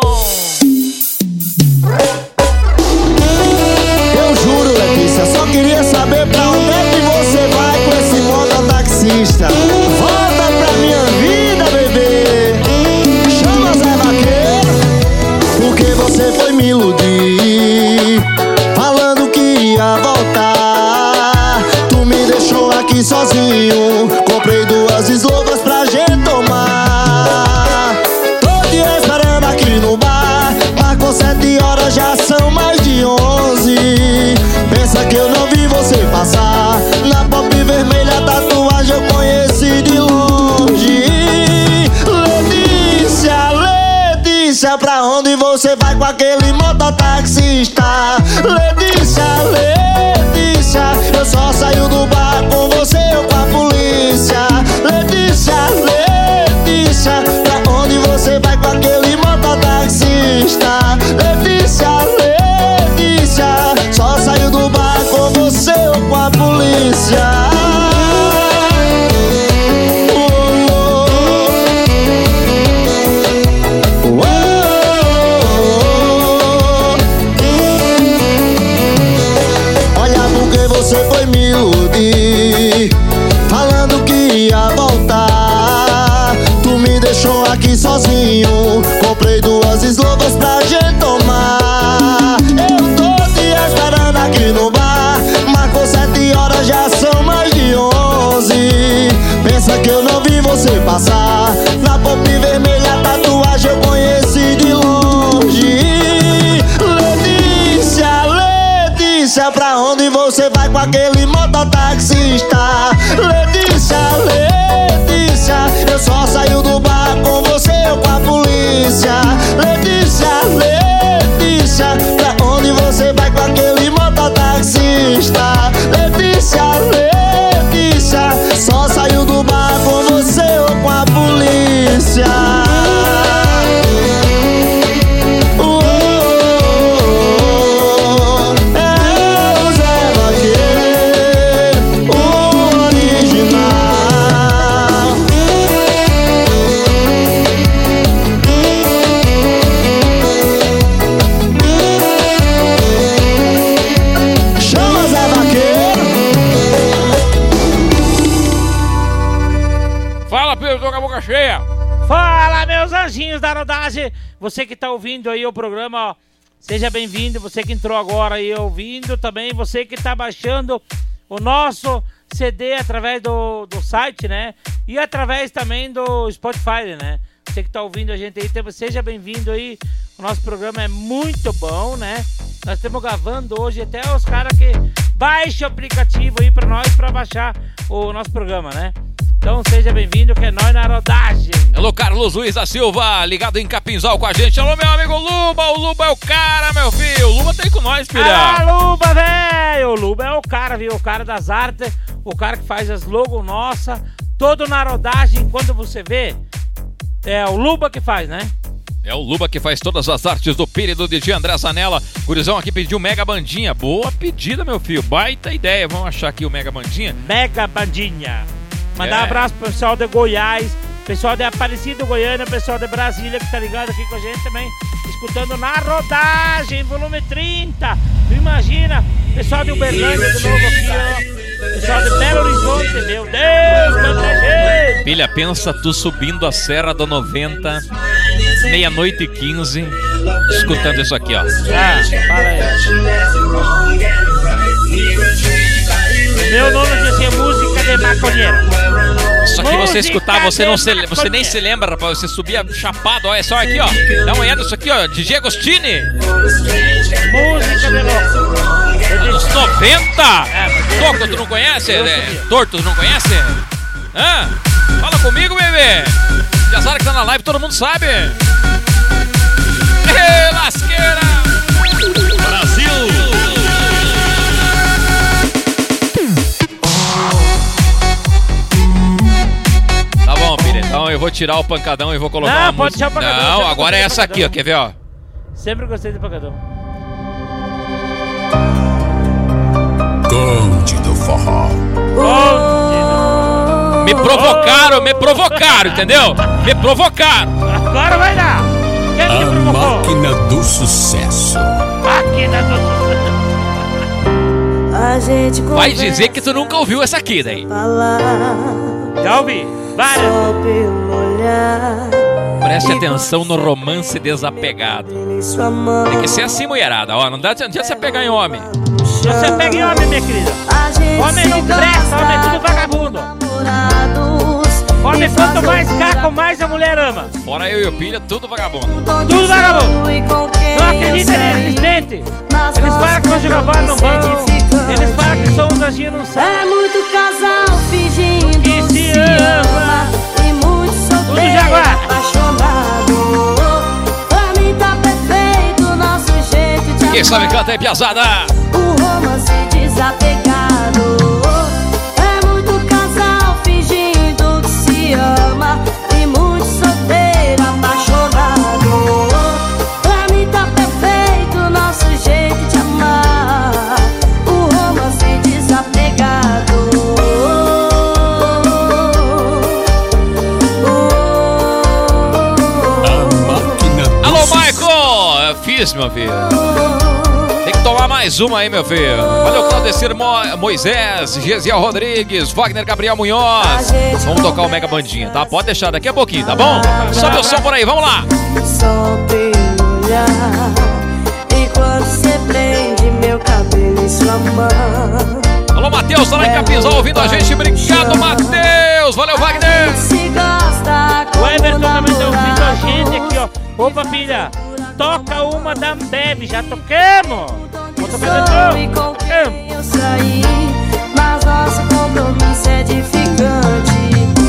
Eu juro, Só queria saber pra onde é que você vai com esse mototaxista. Volta pra minha vida, bebê. Chama Zé Vaqueiro, porque você foi me iludir. Você que tá ouvindo aí o programa, ó, Seja bem-vindo, você que entrou agora aí ouvindo também, você que está baixando o nosso CD através do, do site, né? E através também do Spotify, né? Você que está ouvindo a gente aí, então, seja bem-vindo aí. O nosso programa é muito bom, né? Nós estamos gravando hoje até os caras que baixam o aplicativo aí para nós para baixar o nosso programa, né? Então seja bem-vindo, que é nós na rodagem. Alô, Carlos Luiz da Silva, ligado em Capinzal com a gente. Alô, meu amigo Luba, o Luba é o cara, meu filho. O Luba tá aí com nós, filha. Ah, Luba, velho! O Luba é o cara, viu? O cara das artes, o cara que faz as logos nossa, todo na rodagem. Quando você vê, é o Luba que faz, né? É o Luba que faz todas as artes do Pire do DJ André Zanella. Gurizão aqui pediu Mega Bandinha. Boa pedida, meu filho. Baita ideia. Vamos achar aqui o Mega Bandinha. Mega Bandinha. Mandar É. um abraço pro pessoal de Goiás, pessoal de Aparecido Goiânia, pessoal de Brasília que tá ligado aqui com a gente também, escutando na rodagem, volume 30. Tu imagina, pessoal de Uberlândia de novo aqui, ó. Pessoal de Belo Horizonte, meu Deus, quanta gente! Filha, pensa tu subindo a Serra do 90, meia-noite e 15, escutando isso aqui, ó. Ah, fala aí. Meu nome diz de maconheiro. Isso aqui você escutar, você, não se, você nem se lembra, rapaz. Você subia chapado, olha só aqui, ó. Dá uma olhada nisso aqui, ó. DJ Agostini. Música de louco. Anos 90? Toco, tu não conhece? É, torto, tu não conhece? Hã? Fala comigo, bebê. Piazada que tá na live, todo mundo sabe. Ê, lasqueira! Então eu vou tirar o pancadão e vou colocar Não, uma pode tirar o pancadão, Não, agora é do essa aqui, ó. Quer ver, ó? Sempre gostei de pancadão. Conde do Forró. Me provocaram, me provocaram, (laughs) entendeu? Me provocaram. Agora vai dar. Quem A que provocou? máquina do sucesso. Máquina do A gente Vai dizer que tu nunca ouviu essa aqui, daí. Já ouvi. Várias. Preste atenção no romance desapegado. Tem que ser assim, mulherada. Ó, não dá não adianta você pegar em homem. Você pega em homem, minha querida. Gente Homem não presta, homem é tudo vagabundo. Homem, quanto mais caco, mais a mulher ama. Fora eu e o Pilha, tudo vagabundo. Tudo vagabundo. Não acredita neles. Mas Eles falam que bola, não vão. edificante. Eles falam que são uns anjinhos, não são. É muito casal fingindo Que se ama. E muito solteiro Jaguar. apaixonado Pra mim tá perfeito nosso jeito de Quem sabe canta aí, piazada. O romance desapegado Meu filho. Tem que tomar mais uma aí, meu filho. Valeu, Claudecir Mo Moisés, Gesiel Rodrigues, Wagner Gabriel Munhoz. Vamos tocar o Mega Bandinha, tá? Pode deixar daqui a pouquinho, tá bom? Sobe o som por aí, vamos lá. Só pelo olhar E quando você prende meu cabelo em sua mão Alô, Matheus, tá lá em Capinzal ouvindo a gente. Obrigado, Matheus. Valeu, Wagner. O Everton também tá ouvindo a gente aqui, ó. Opa, filha, toca uma da Ambev, já novo. com quem eu saí Mas nosso compromisso é edificante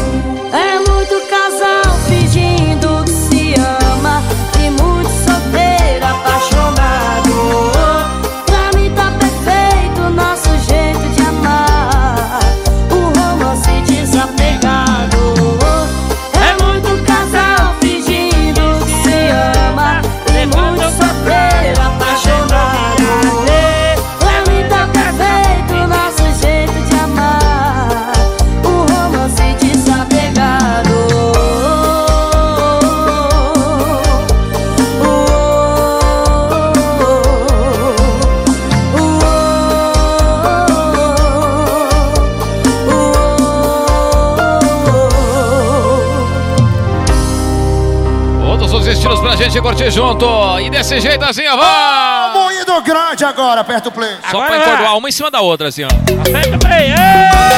gente curtir junto. E desse jeito assim, ó, vamos! Moído grande agora, aperta o play. Só pra Agora- encordoar uma em cima da outra, assim, ó. Aperta o play. Ê!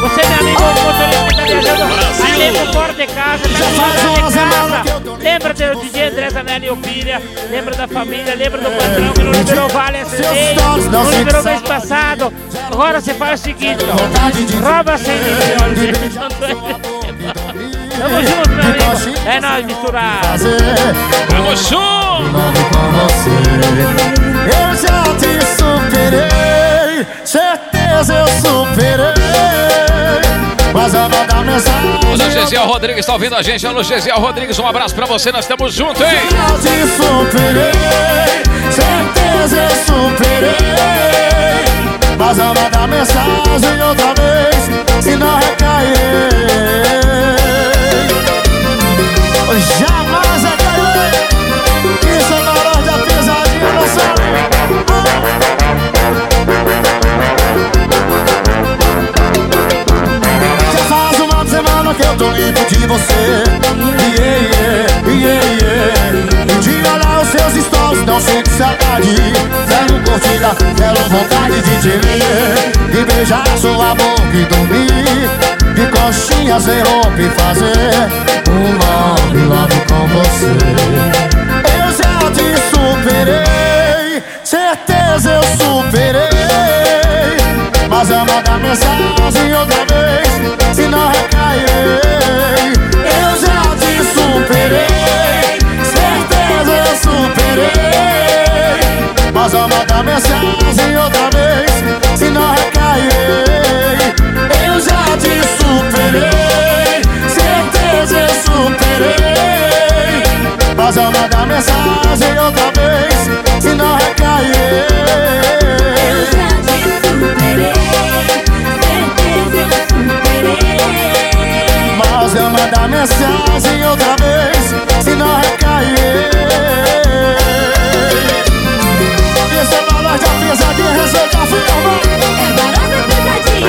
Você, meu amigo motorista que tá viajando aí dentro, fora de casa, tá fora de casa. Lembra do DJ André Zanelli e Opília, lembra da família, lembra do patrão que não liberou Vale SC, não liberou mês passado. Agora você faz o seguinte, ó, rouba sem Tamo junto, meu amigo. É nóis, misturado. Tamo junto! Eu já te superei, certeza eu superei. Mas eu vou dar mensagem. Alô, Gesiel Rodrigues tá ouvindo a gente. Alô, Gesiel Rodrigues, um abraço pra você. Nós estamos juntos, hein? Eu te superei, certeza eu superei. Mas eu vou dar mensagem outra vez, se não recairei. Jamais recairei. Isso é valor da pesadinha, não sabe? Já faz uma semana que eu tô livre de você. Yeah, yeah, yeah, de olhar os seus stories não sinto saudade. Zero curtida, zero vontade de te ver. E beijar sua boca e dormir coxinha sem roupa e fazer Um love, love com você. Eu já te superei Certeza eu superei. Mas eu mandar mensagem outra vez Se não recairei. Eu já te superei Certeza eu superei. Mas eu mandar mensagem outra vez Se não recairei já te superei Certeza eu superei. Mas eu mandar mensagem outra vez Se não recairei Mas eu mandar mensagem outra vez Se não recair é da pesadinha Receita firma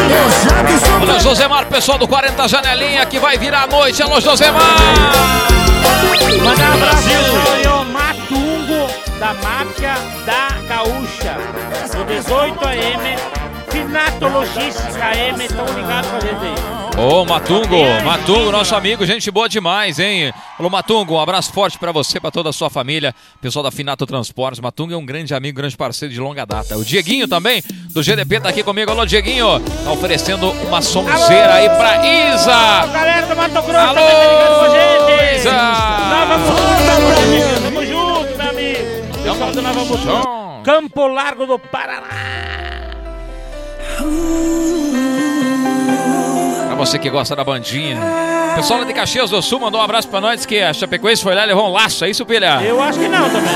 Eu já que sou Alô, Josemar, pessoal do 40 Janelinha que vai virar a noite. Alô, Josemar! Mandar um abraço pessoal ao Matungo da Máfia da Gaúcha. No 18 AM, Finato Logística AM, estão ligados com a gente aí. Ô, Matungo, Matungo, nosso amigo, gente boa demais, hein? Alô, Matungo, um abraço forte pra você, pra toda a sua família, pessoal da Finato Transportes. Matungo é um grande amigo, grande parceiro de longa data. O Dieguinho também, do GDP, tá aqui comigo. Alô, Dieguinho, tá oferecendo uma sonzeira aí pra Isa. Galera do Mato Grosso, Alô, também tá ligado com a gente. Isa. Nova Mutum, tamo junto, meu amigo. Pessoal do Nova Mutum. Campo Largo do Paraná. Pra você que gosta da bandinha. Pessoal lá de Caxias do Sul mandou um abraço pra nós que a Chapecoense foi lá e levou um laço, é isso, Pilha? Eu acho que não também.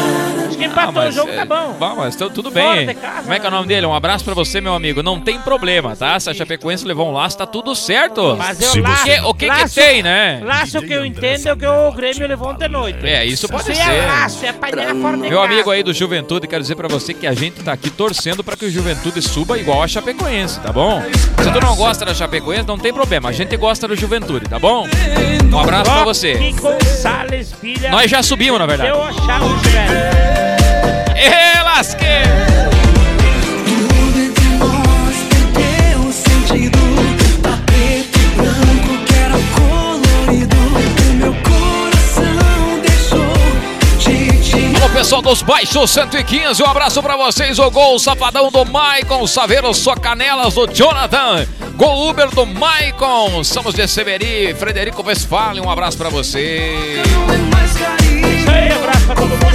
Acho que empatou mas, o jogo, é, tá bom. Bom, mas tu- tudo Fora bem. casa, Como é que é o nome dele? Um abraço pra você, meu amigo. Não tem problema, tá? Se a Chapecoense levou um laço, tá tudo certo. Mas eu o laço, que, o que, que tem, né? Laço que eu entendo é o que o Grêmio levou ontem à noite. É, isso pode Isso ser. é laço, é apanhar fora de Meu casa. amigo aí do Juventude, quero dizer pra você que a gente tá aqui torcendo pra que o Juventude suba igual a Chapecoense, tá bom? Se tu não gosta da Chapecoense, não tem problema. A gente gosta do Juventude, tá bom? Um abraço pra você. Nós já subimos, na verdade. Eu achava o. Ê, o o pessoal dos Baixos 115, um abraço pra vocês. O gol safadão do Maicon, Saveiro Socanelas do Jonathan. Gol Uber do Maicon. Somos de Severi, Frederico Westphalen, um abraço pra você. Isso aí, abraço pra todo mundo.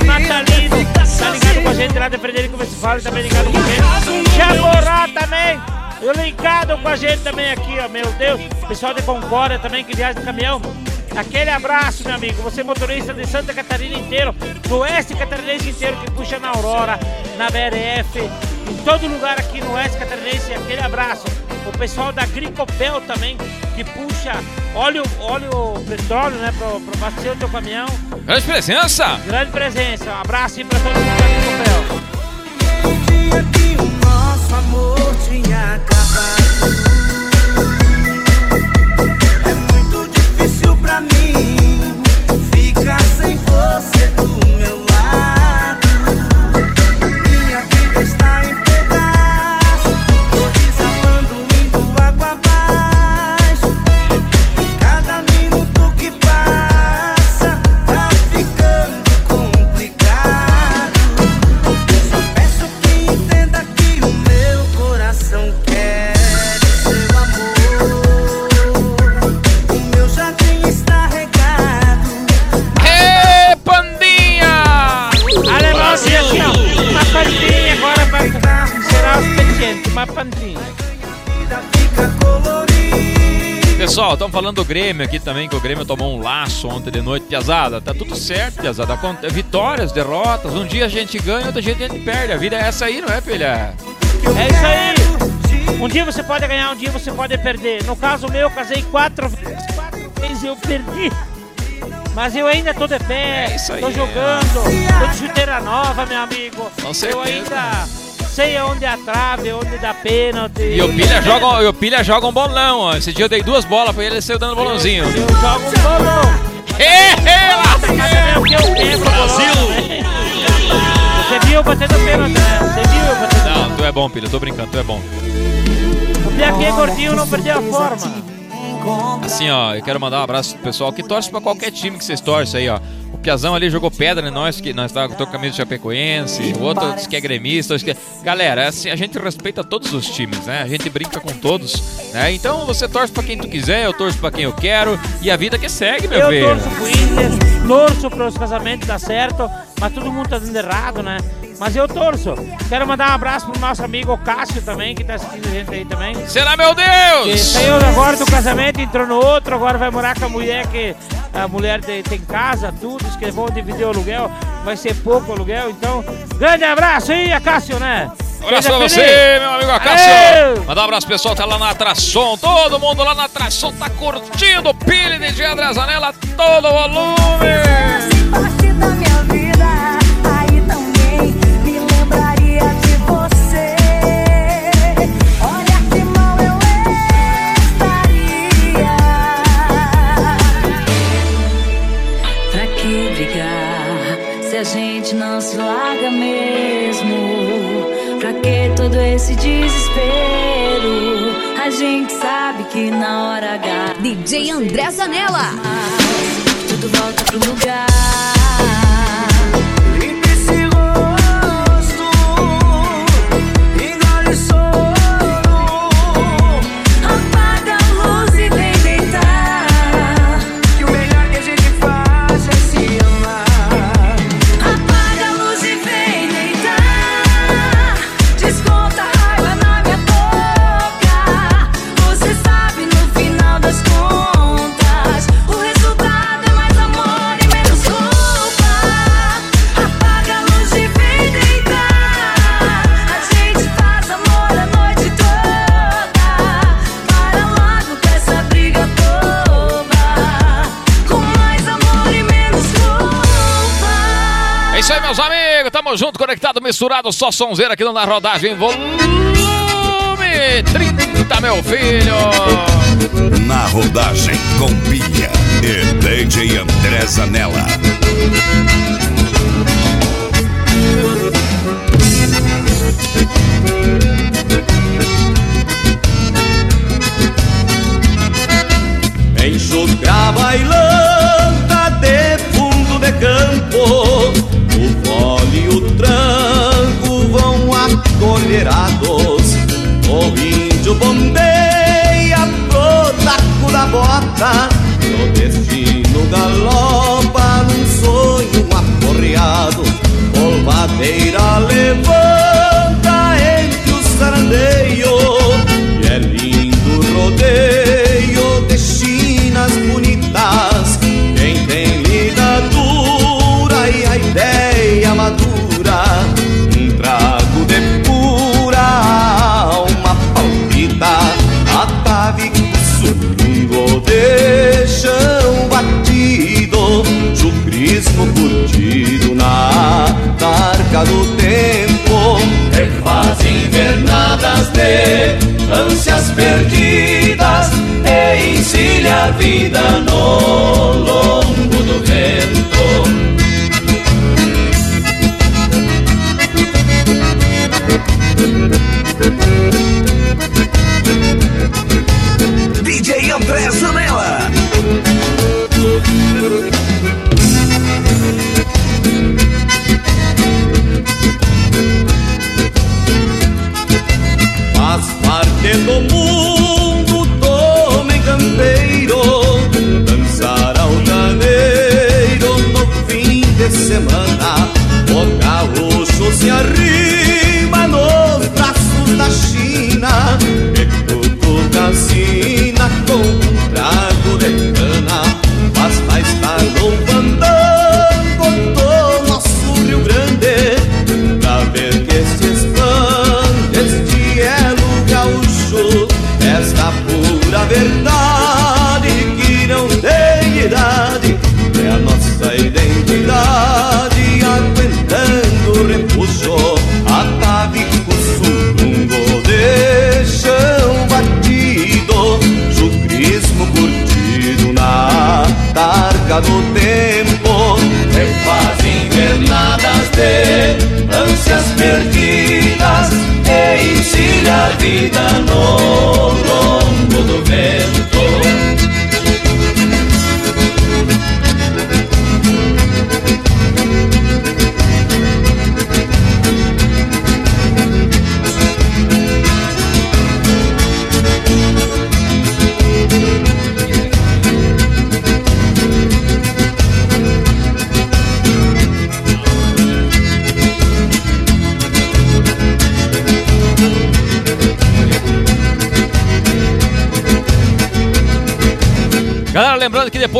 O Natalino tá ligado com a gente lá de Frederico Westphalen, também ligado com a gente. Jaborá também. Eu ligado com a gente também aqui, ó, meu Deus. Pessoal de Concórdia também que viaja de caminhão. Aquele abraço, meu amigo. Você motorista de Santa Catarina inteiro, do oeste catarinense inteiro que puxa na Aurora, na BRF, em todo lugar aqui no oeste catarinense. Aquele abraço. O pessoal da Gricopel também, que puxa óleo, óleo petróleo, né, pro, pro abastecer o teu caminhão. Grande presença. Grande presença. Um abraço aí pra todo mundo da Gricopel. dia que o nosso amor tinha acabado. sem força. Pessoal, estamos falando do Grêmio aqui também, que o Grêmio tomou um laço ontem de noite, piazada. Tá tudo certo, piazada. Vitórias, derrotas. Um dia a gente ganha, outro dia a gente perde. A vida é essa aí, não é, filha? É isso aí. Um dia você pode ganhar, um dia você pode perder. No caso meu, eu casei quatro vezes, quatro vezes eu perdi. Mas eu ainda tô de pé, É isso aí, tô é. jogando, tô de chuteira nova, meu amigo. Com eu certeza. ainda sei onde é a trave, onde dá pênalti. E o Pilha joga, e o Pilha joga um bolão, ó. Esse dia eu dei duas bolas pra ele, ele saiu dando bolãozinho. Eu jogo um bolão. Brasil! Você viu eu batendo pênalti, né? Você viu eu batendo Não, tu é bom, Pilha, tô brincando, tu é bom. O Piaquê gordinho não perdeu a forma. Assim, ó, eu quero mandar um abraço pro pessoal que torce pra qualquer time que vocês torcem aí, ó. O Piazão ali jogou pedra em nós, que nós tava com a camisa de Chapecoense, o outro disse que é gremista, que... Galera, assim, a gente respeita todos os times, né? A gente brinca com todos, né? Então você torce pra quem tu quiser, eu torço pra quem eu quero, e a vida que segue, meu Eu filho. torço pro Inter, torço para os casamentos dar certo, mas todo mundo tá dando errado, né? Mas eu torço. Quero mandar um abraço pro nosso amigo Cássio também, que tá assistindo a gente aí também. Será, meu Que Deus? saiu agora do casamento, entrou no outro, agora vai morar com a mulher que a mulher tem casa, tudo, que vão dividir o aluguel, vai ser pouco aluguel, então. Grande abraço aí, a Cássio, né? Um pra feliz. você, meu amigo! Acácio. Mandar um abraço pro pessoal que tá lá na Atração. Todo mundo lá na Atração tá curtindo o Pile de Dia da Zanela, todo volume. Na hora H DJ André Zanella. tudo volta pro lugar. Meus amigos. Tamo junto, conectado, misturado, só sonzeira aqui no na rodagem. Volume 30, meu filho. Na rodagem com pilha e DJ André Zanella. Enxugar bailanta de fundo de campo O índio bombeia pro taco da bota O destino galopa num sonho aporreado Polvadeira levanta entre os sarandeios Chucrismo curtido na tarca do tempo. Refazem invernadas de ânsias perdidas E encilha a vida no lombo do vento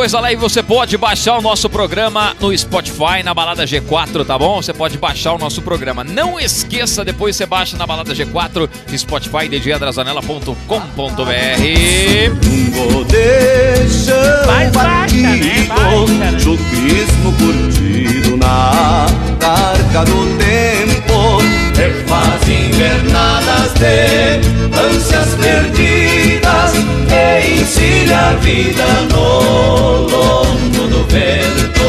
depois da live você pode baixar o nosso programa no Spotify, na Balada G4, tá bom? Você pode baixar o nosso programa. Não esqueça, depois você baixa na Balada G4, Spotify, djadrazanella.com.br. Lungo de chão batido Chucrismo curtido na targa do tempo Refaz invernadas de ânsias perdidas E ensina a vida no longo do vento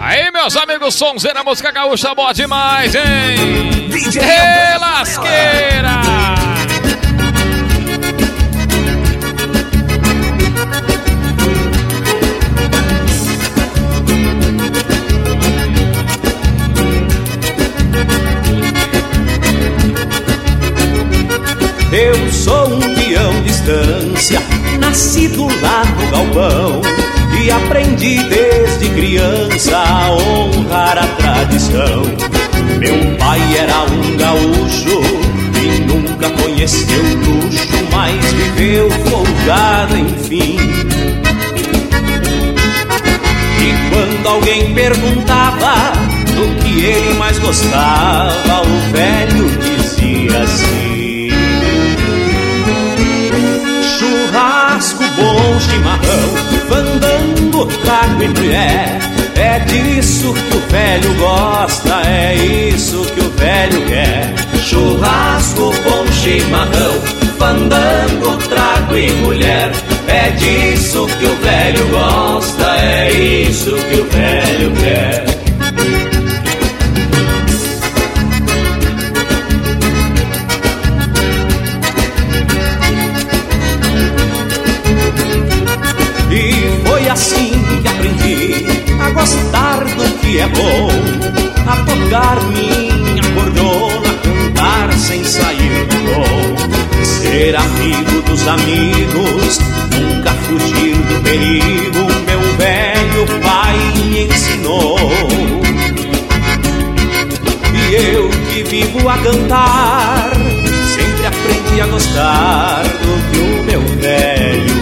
Aí, meus amigos, sonzeira, música gaúcha, boa demais, hein? Relasqueira! Eu sou um peão de estância, nascido lá no galpão E aprendi desde criança a honrar a tradição. Meu pai era um gaúcho e nunca conheceu luxo Mas viveu folgado enfim. E quando alguém perguntava do que ele mais gostava O velho dizia assim chimarrão, fandango, trago e mulher. É disso que o velho gosta, é isso que o velho quer. Churrasco, bom chimarrão, fandango, trago e mulher. É disso que o velho gosta, é isso que o velho quer. Assim que aprendi a gostar do que é bom, a tocar minha cordona, cantar sem sair do tom, ser amigo dos amigos, nunca fugir do perigo. Meu velho pai me ensinou. E eu que vivo a cantar, sempre aprendi a gostar do que o meu velho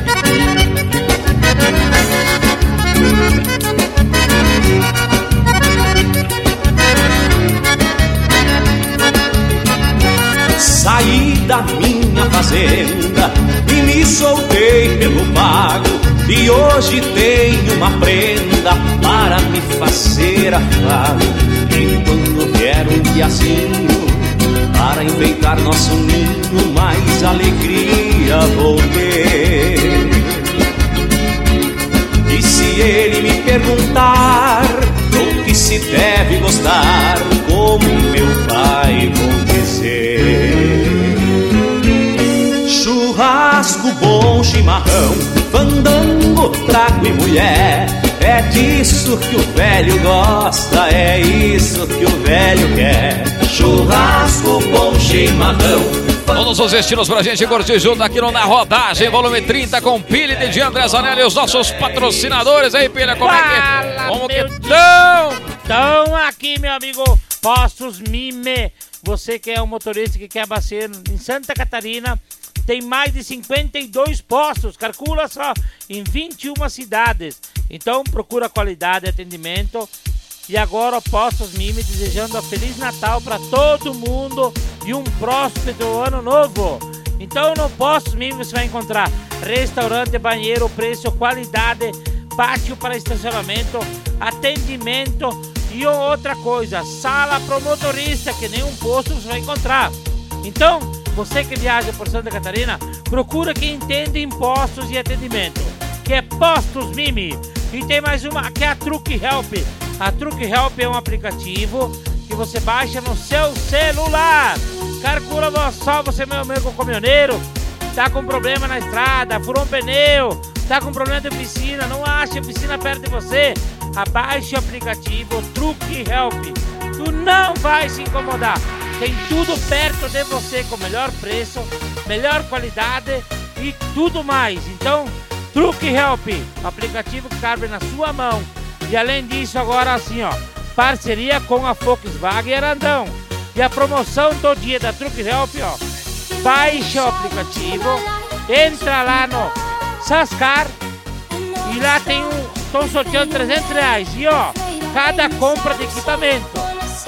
Saí da minha fazenda e me soltei pelo pago. E hoje tenho uma prenda para me fazer afago. E quando vier um diazinho para enfeitar nosso ninho, mais alegria vou ter. E se ele me perguntar deve se deve gostar, como meu pai vou dizer. Churrasco bom, chimarrão, fandango, trago e mulher. É disso que o velho gosta, é isso que o velho quer. Churrasco bom, chimarrão, Todos os estilos pra gente curtir junto aqui no Na Rodagem, volume 30, com Pili de André Zanelli os nossos patrocinadores aí, Pilha, como é que, como que estão? Então, aqui, meu amigo, Postos Mime. Você que é um motorista que quer abastecer em Santa Catarina, tem mais de 52 postos, calcula só, em 21 cidades. Então, procura qualidade atendimento. E agora, o Postos Mime desejando um Feliz Natal para todo mundo e um próspero ano novo. Então, no Postos Mime você vai encontrar restaurante, banheiro, preço, qualidade, pátio para estacionamento, atendimento e outra coisa, sala para motorista, que nenhum posto você vai encontrar. Então, você que viaja por Santa Catarina, procura quem entende impostos e atendimento, que é Postos Mimi. E tem mais uma, que é a Truck Help. A Truck Help é um aplicativo que você baixa no seu celular. Calcula só você, meu amigo caminhoneiro, tá com problema na estrada, furou um pneu, tá com problema de piscina, não acha piscina perto de você, abaixe o aplicativo Truck Help. Tu não vai se incomodar. Tem tudo perto de você com melhor preço, melhor qualidade e tudo mais. Então, Truck Help, aplicativo que cabe na sua mão. E além disso, agora assim, ó, parceria com a Volkswagen Arandão. E a promoção do dia da Truck Help, ó, baixa o aplicativo, entra lá no Sascar e lá tem um, estão sorteando 300 reais. E ó, cada compra de equipamento.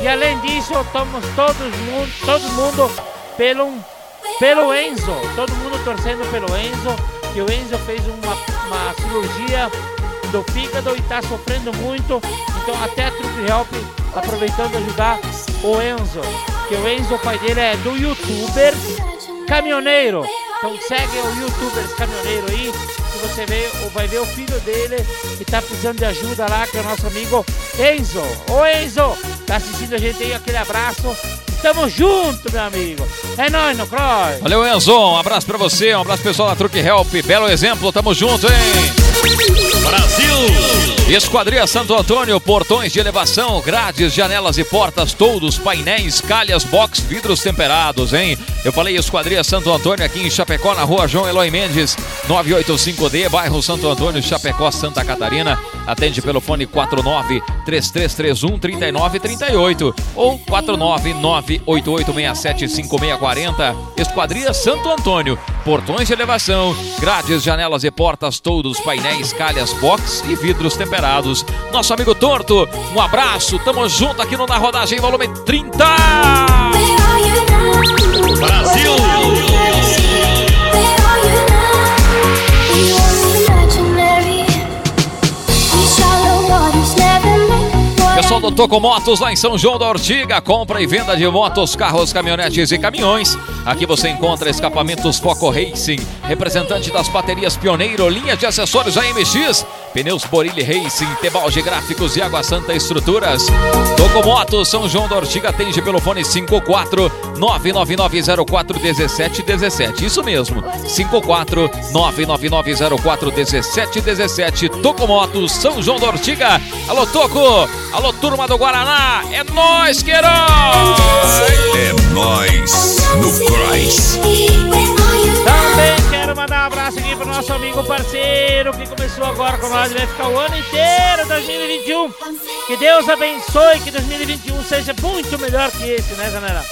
E além disso, estamos todos mundo, todo mundo pelo, pelo Enzo, todo mundo torcendo pelo Enzo, que o Enzo fez uma, uma cirurgia do fígado e está sofrendo muito. Então até a Truck Help tá aproveitando ajudar o Enzo. Que o Enzo, o pai dele é do youtuber caminhoneiro. Então segue o youtuber caminhoneiro aí. Que você vê, ou vai ver o filho dele que tá precisando de ajuda lá, que é o nosso amigo Enzo. Ô Enzo, tá assistindo a gente aí, aquele abraço. Tamo junto, meu amigo. É nóis no Croy. Valeu, Enzo. Um abraço pra você, um abraço pessoal da Truck Help. Belo exemplo, tamo junto, hein? Brasil! Esquadria Santo Antônio, portões de elevação, grades, janelas e portas, todos, painéis, calhas, box, vidros temperados, hein? Eu falei Esquadria Santo Antônio aqui em Chapecó, na rua João Eloy Mendes, 985D, bairro Santo Antônio, Chapecó, Santa Catarina. Atende pelo fone 49 3331 3938 ou 499 8867 5640. Esquadria Santo Antônio, portões de elevação, grades, janelas e portas, todos, painéis, calhas, box e vidros temperados. Nosso amigo Torto, um abraço, tamo junto aqui no Na Rodagem, volume 30! Brasil! Do Toco Motos lá em São João da Ortiga, compra e venda de motos, carros, caminhonetes e caminhões. Aqui você encontra escapamentos Foco Racing, representante das baterias Pioneiro, linha de acessórios AMX, pneus Borilli Racing, Tebalge Gráficos e Água Santa Estruturas. Toco Motos, São João da Ortiga, atende pelo fone 54 99904 1717. Isso mesmo, 54 99904 1717. Toco Motos, São João da Ortiga. Alô, Toco! Alô, turma do Guaraná! É nóis, que herói! É nóis no Christ. Também quero mandar um abraço aqui pro nosso amigo parceiro que começou agora com nós, vai ficar o ano inteiro 2021. Que Deus abençoe, que 2021 seja muito melhor que esse, né, galera?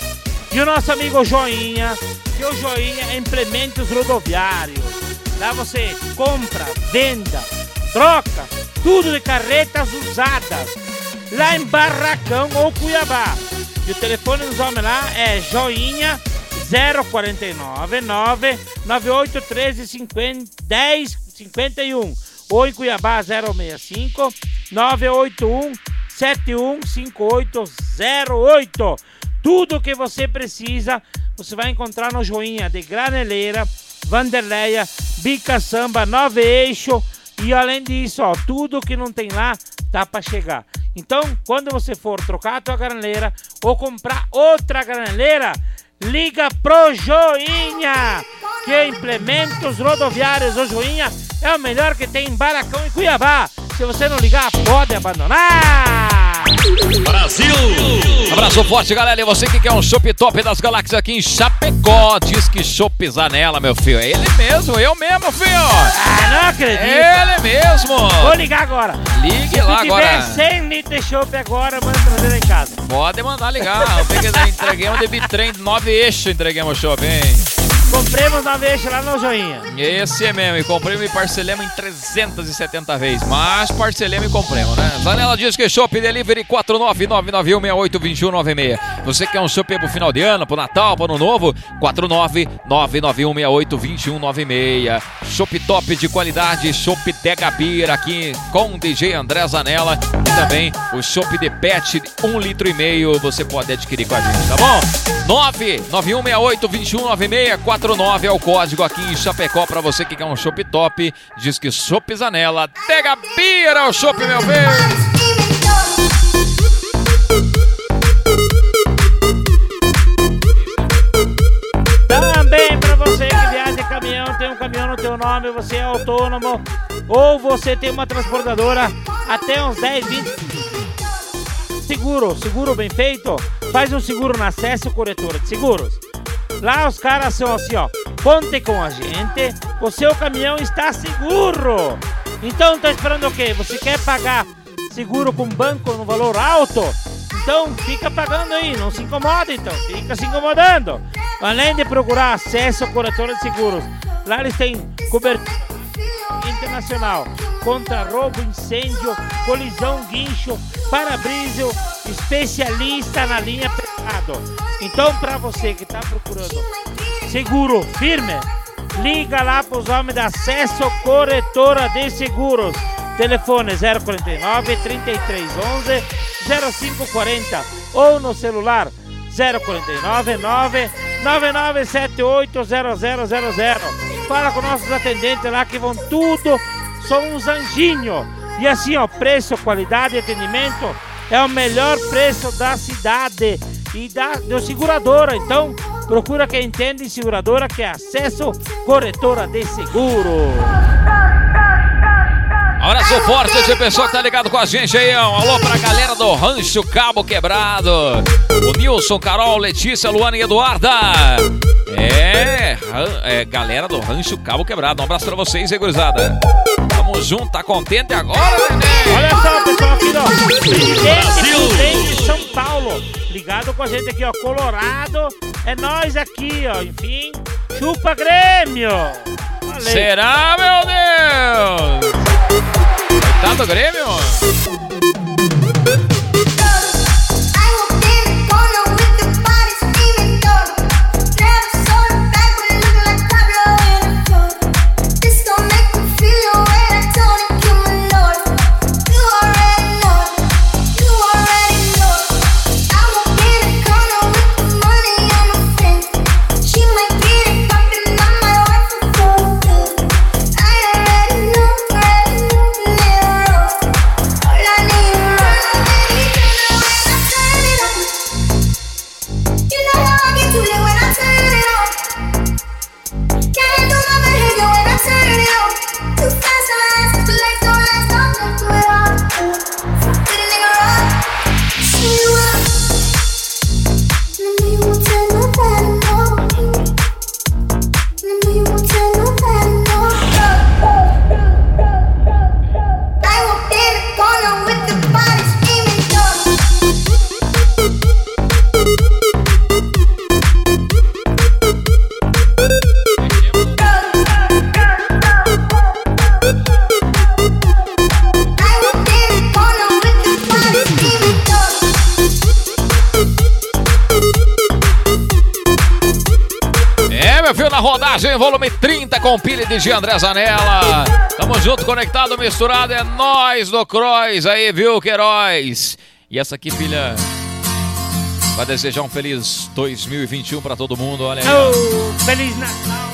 E o nosso amigo Joinha, que o Joinha é implementos rodoviários. Lá você compra, venda, troca, tudo de carretas usadas. Lá em Barracão ou Cuiabá. E o telefone dos homens lá é joinha 049 9 9813 50 10 51 ou em Cuiabá 065 981 715808. Tudo o que você precisa, você vai encontrar no Joinha de Graneleira, Vanderleia, Bica Samba, Nove Eixo e além disso, ó, tudo que não tem lá tá para chegar. Então, quando você for trocar a tua graneleira ou comprar outra graneleira, liga pro Joinha, que é implementos rodoviários. O Joinha é o melhor que tem em Baracão e Cuiabá. Se você não ligar, pode abandonar. Brasil! Abraço forte, galera. E você que quer um chopp top das galáxias aqui em Chapecó, diz que chopp Zanella, meu filho. É ele mesmo, eu mesmo, filho. Ah, não acredito. Ele mesmo. Vou ligar agora. Ligue Se lá tiver agora. 100 litros de chopp agora, manda trazer lá em casa. Pode mandar ligar. Eu peguei, entreguemos de bitrem, nove eixos, entreguemos o chopp, hein? Compremos na vez lá no Joinha. Esse é mesmo, e compremos e parcelemos em 370 vezes. Mas parcelemos e compremos, né? Zanela diz que Shop Delivery 49991682196. Você quer um shopping pro final de ano, pro Natal, pro ano novo? 49991682196. Shop top de qualidade, Shop Degabira aqui com DJ André Zanella. E também o Shop de Pet, 1 litro e meio, você pode adquirir com a gente, tá bom? 991682196 49 é o código aqui em Chapecó pra você que quer um chopp top. Diz que Chopp Zanella, Degabira é o chopp, meu bem. Caminhão, tem um caminhão no teu nome, você é autônomo ou você tem uma transportadora até uns 10, 20 seguro, seguro bem feito, faz um seguro na Acesso Corretora de Seguros. Lá os caras são assim, ó, conte com a gente, o seu caminhão está seguro. Então tá esperando o quê? Você quer pagar seguro com banco no valor alto? Então fica pagando aí, não se incomoda então, fica se incomodando. Além de procurar acesso à corretora de seguros, lá eles têm cobertura internacional contra roubo, incêndio, colisão, guincho, para-brisa, especialista na linha pesado. Então, para você que está procurando seguro firme, liga lá para os homens da Acesso Corretora de Seguros. Telefone 049 3311 0540 ou no celular 049 9 9978 0000. Fala com nossos atendentes lá que vão tudo, são uns anjinhos. E assim, ó, preço, qualidade e atendimento é o melhor preço da cidade e da do seguradora. Então, procura quem entende seguradora que é Acesso Corretora de Seguro. Abraço forte esse pessoal que tá ligado com a gente aí. Um alô pra galera do Rancho Cabo Quebrado. O Nilson, Carol, Letícia, Luana e Eduarda. É, é, galera do Rancho Cabo Quebrado. Um abraço pra vocês, aí, gurizada. Tamo junto, tá contente agora, neném? Olha só, pessoal, aqui, ó. Prudente de São Paulo. Ligado com a gente aqui, ó. Colorado. É nós aqui, ó. Enfim, chupa Grêmio. Falei. Será, meu Deus? Tá do Grêmio? Rodagem, volume 30 com pilha de G. André Zanella. Tamo junto, conectado, misturado. É nós do Crois aí, viu, Queiroz? E essa aqui, filha, vai desejar um feliz 2021 pra todo mundo. Olha aí. Ô, Feliz Natal.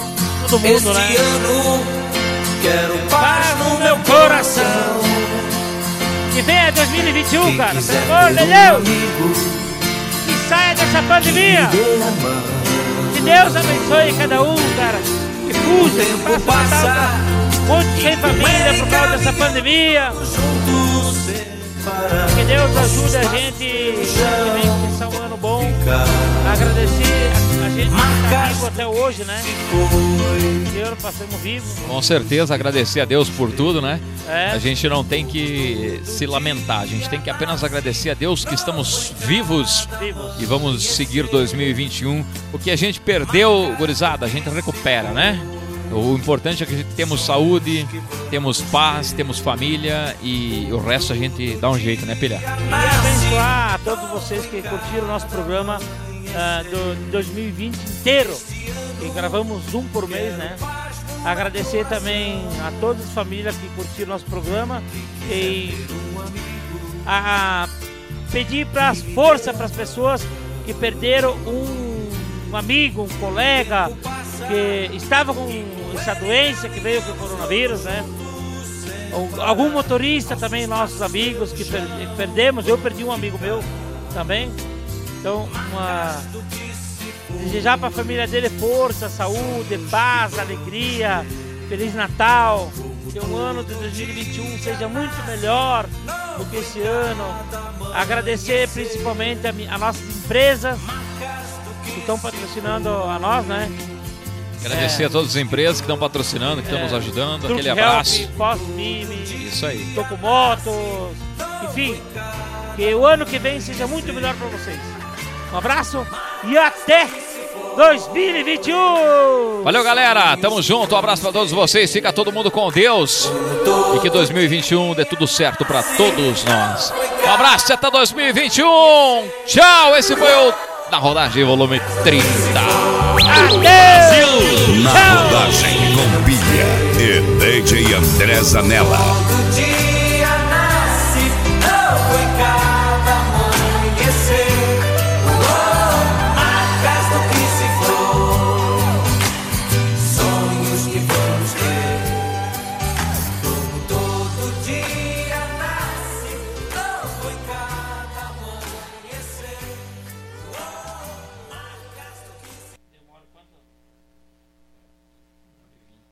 Todo mundo, Este né? ano quero Paz no meu coração. Que venha 2021, cara. Pelo amor de Deus. Que saia dessa pandemia. Deus abençoe cada um, cara. Que fuja, que faça Natal, um monte sem família por causa dessa pandemia. Que Deus ajude a gente que passar um ano bom. Agradecer a, gente que está vivo até hoje, né? Ano passamos vivo. Com certeza, agradecer a Deus por tudo, né? É. A gente não tem que se lamentar, a gente tem que apenas agradecer a Deus que estamos vivos, Vivos. e vamos seguir 2021. O que a gente perdeu, gurizada, a gente recupera, né? O importante é que temos saúde, temos paz, temos família e o resto a gente dá um jeito, né, Pilha? Abençoar a todos vocês que curtiram o nosso programa ah, do 2020 inteiro. E gravamos um por mês, né? Agradecer também a todas as famílias que curtiram nosso programa e a pedir para as forças para as pessoas que perderam um, um amigo, um colega que estava com essa doença que veio com o coronavírus, né? Algum motorista também, nossos amigos que per- perdemos, eu perdi um amigo meu também. Então, uma... desejar para a família dele força, saúde, paz, alegria, Feliz Natal. Que o ano de 2021 seja muito melhor do que esse ano. Agradecer principalmente a, a nossas empresas que estão patrocinando a nós, né? Agradecer a todas as empresas que estão patrocinando, que estão É. nos ajudando. Truck Aquele abraço. Help, Post Mime, Isso aí. Tocomotos, enfim, que o ano que vem seja muito melhor para vocês. Um abraço e até 2021! Valeu, galera. Tamo junto. Um abraço pra todos vocês. Fica todo mundo com Deus. E que 2021 dê tudo certo pra todos nós. Um abraço até 2021. Tchau. Esse foi o da rodagem volume 30. Na rodagem com Pilha e DJ André Zanella.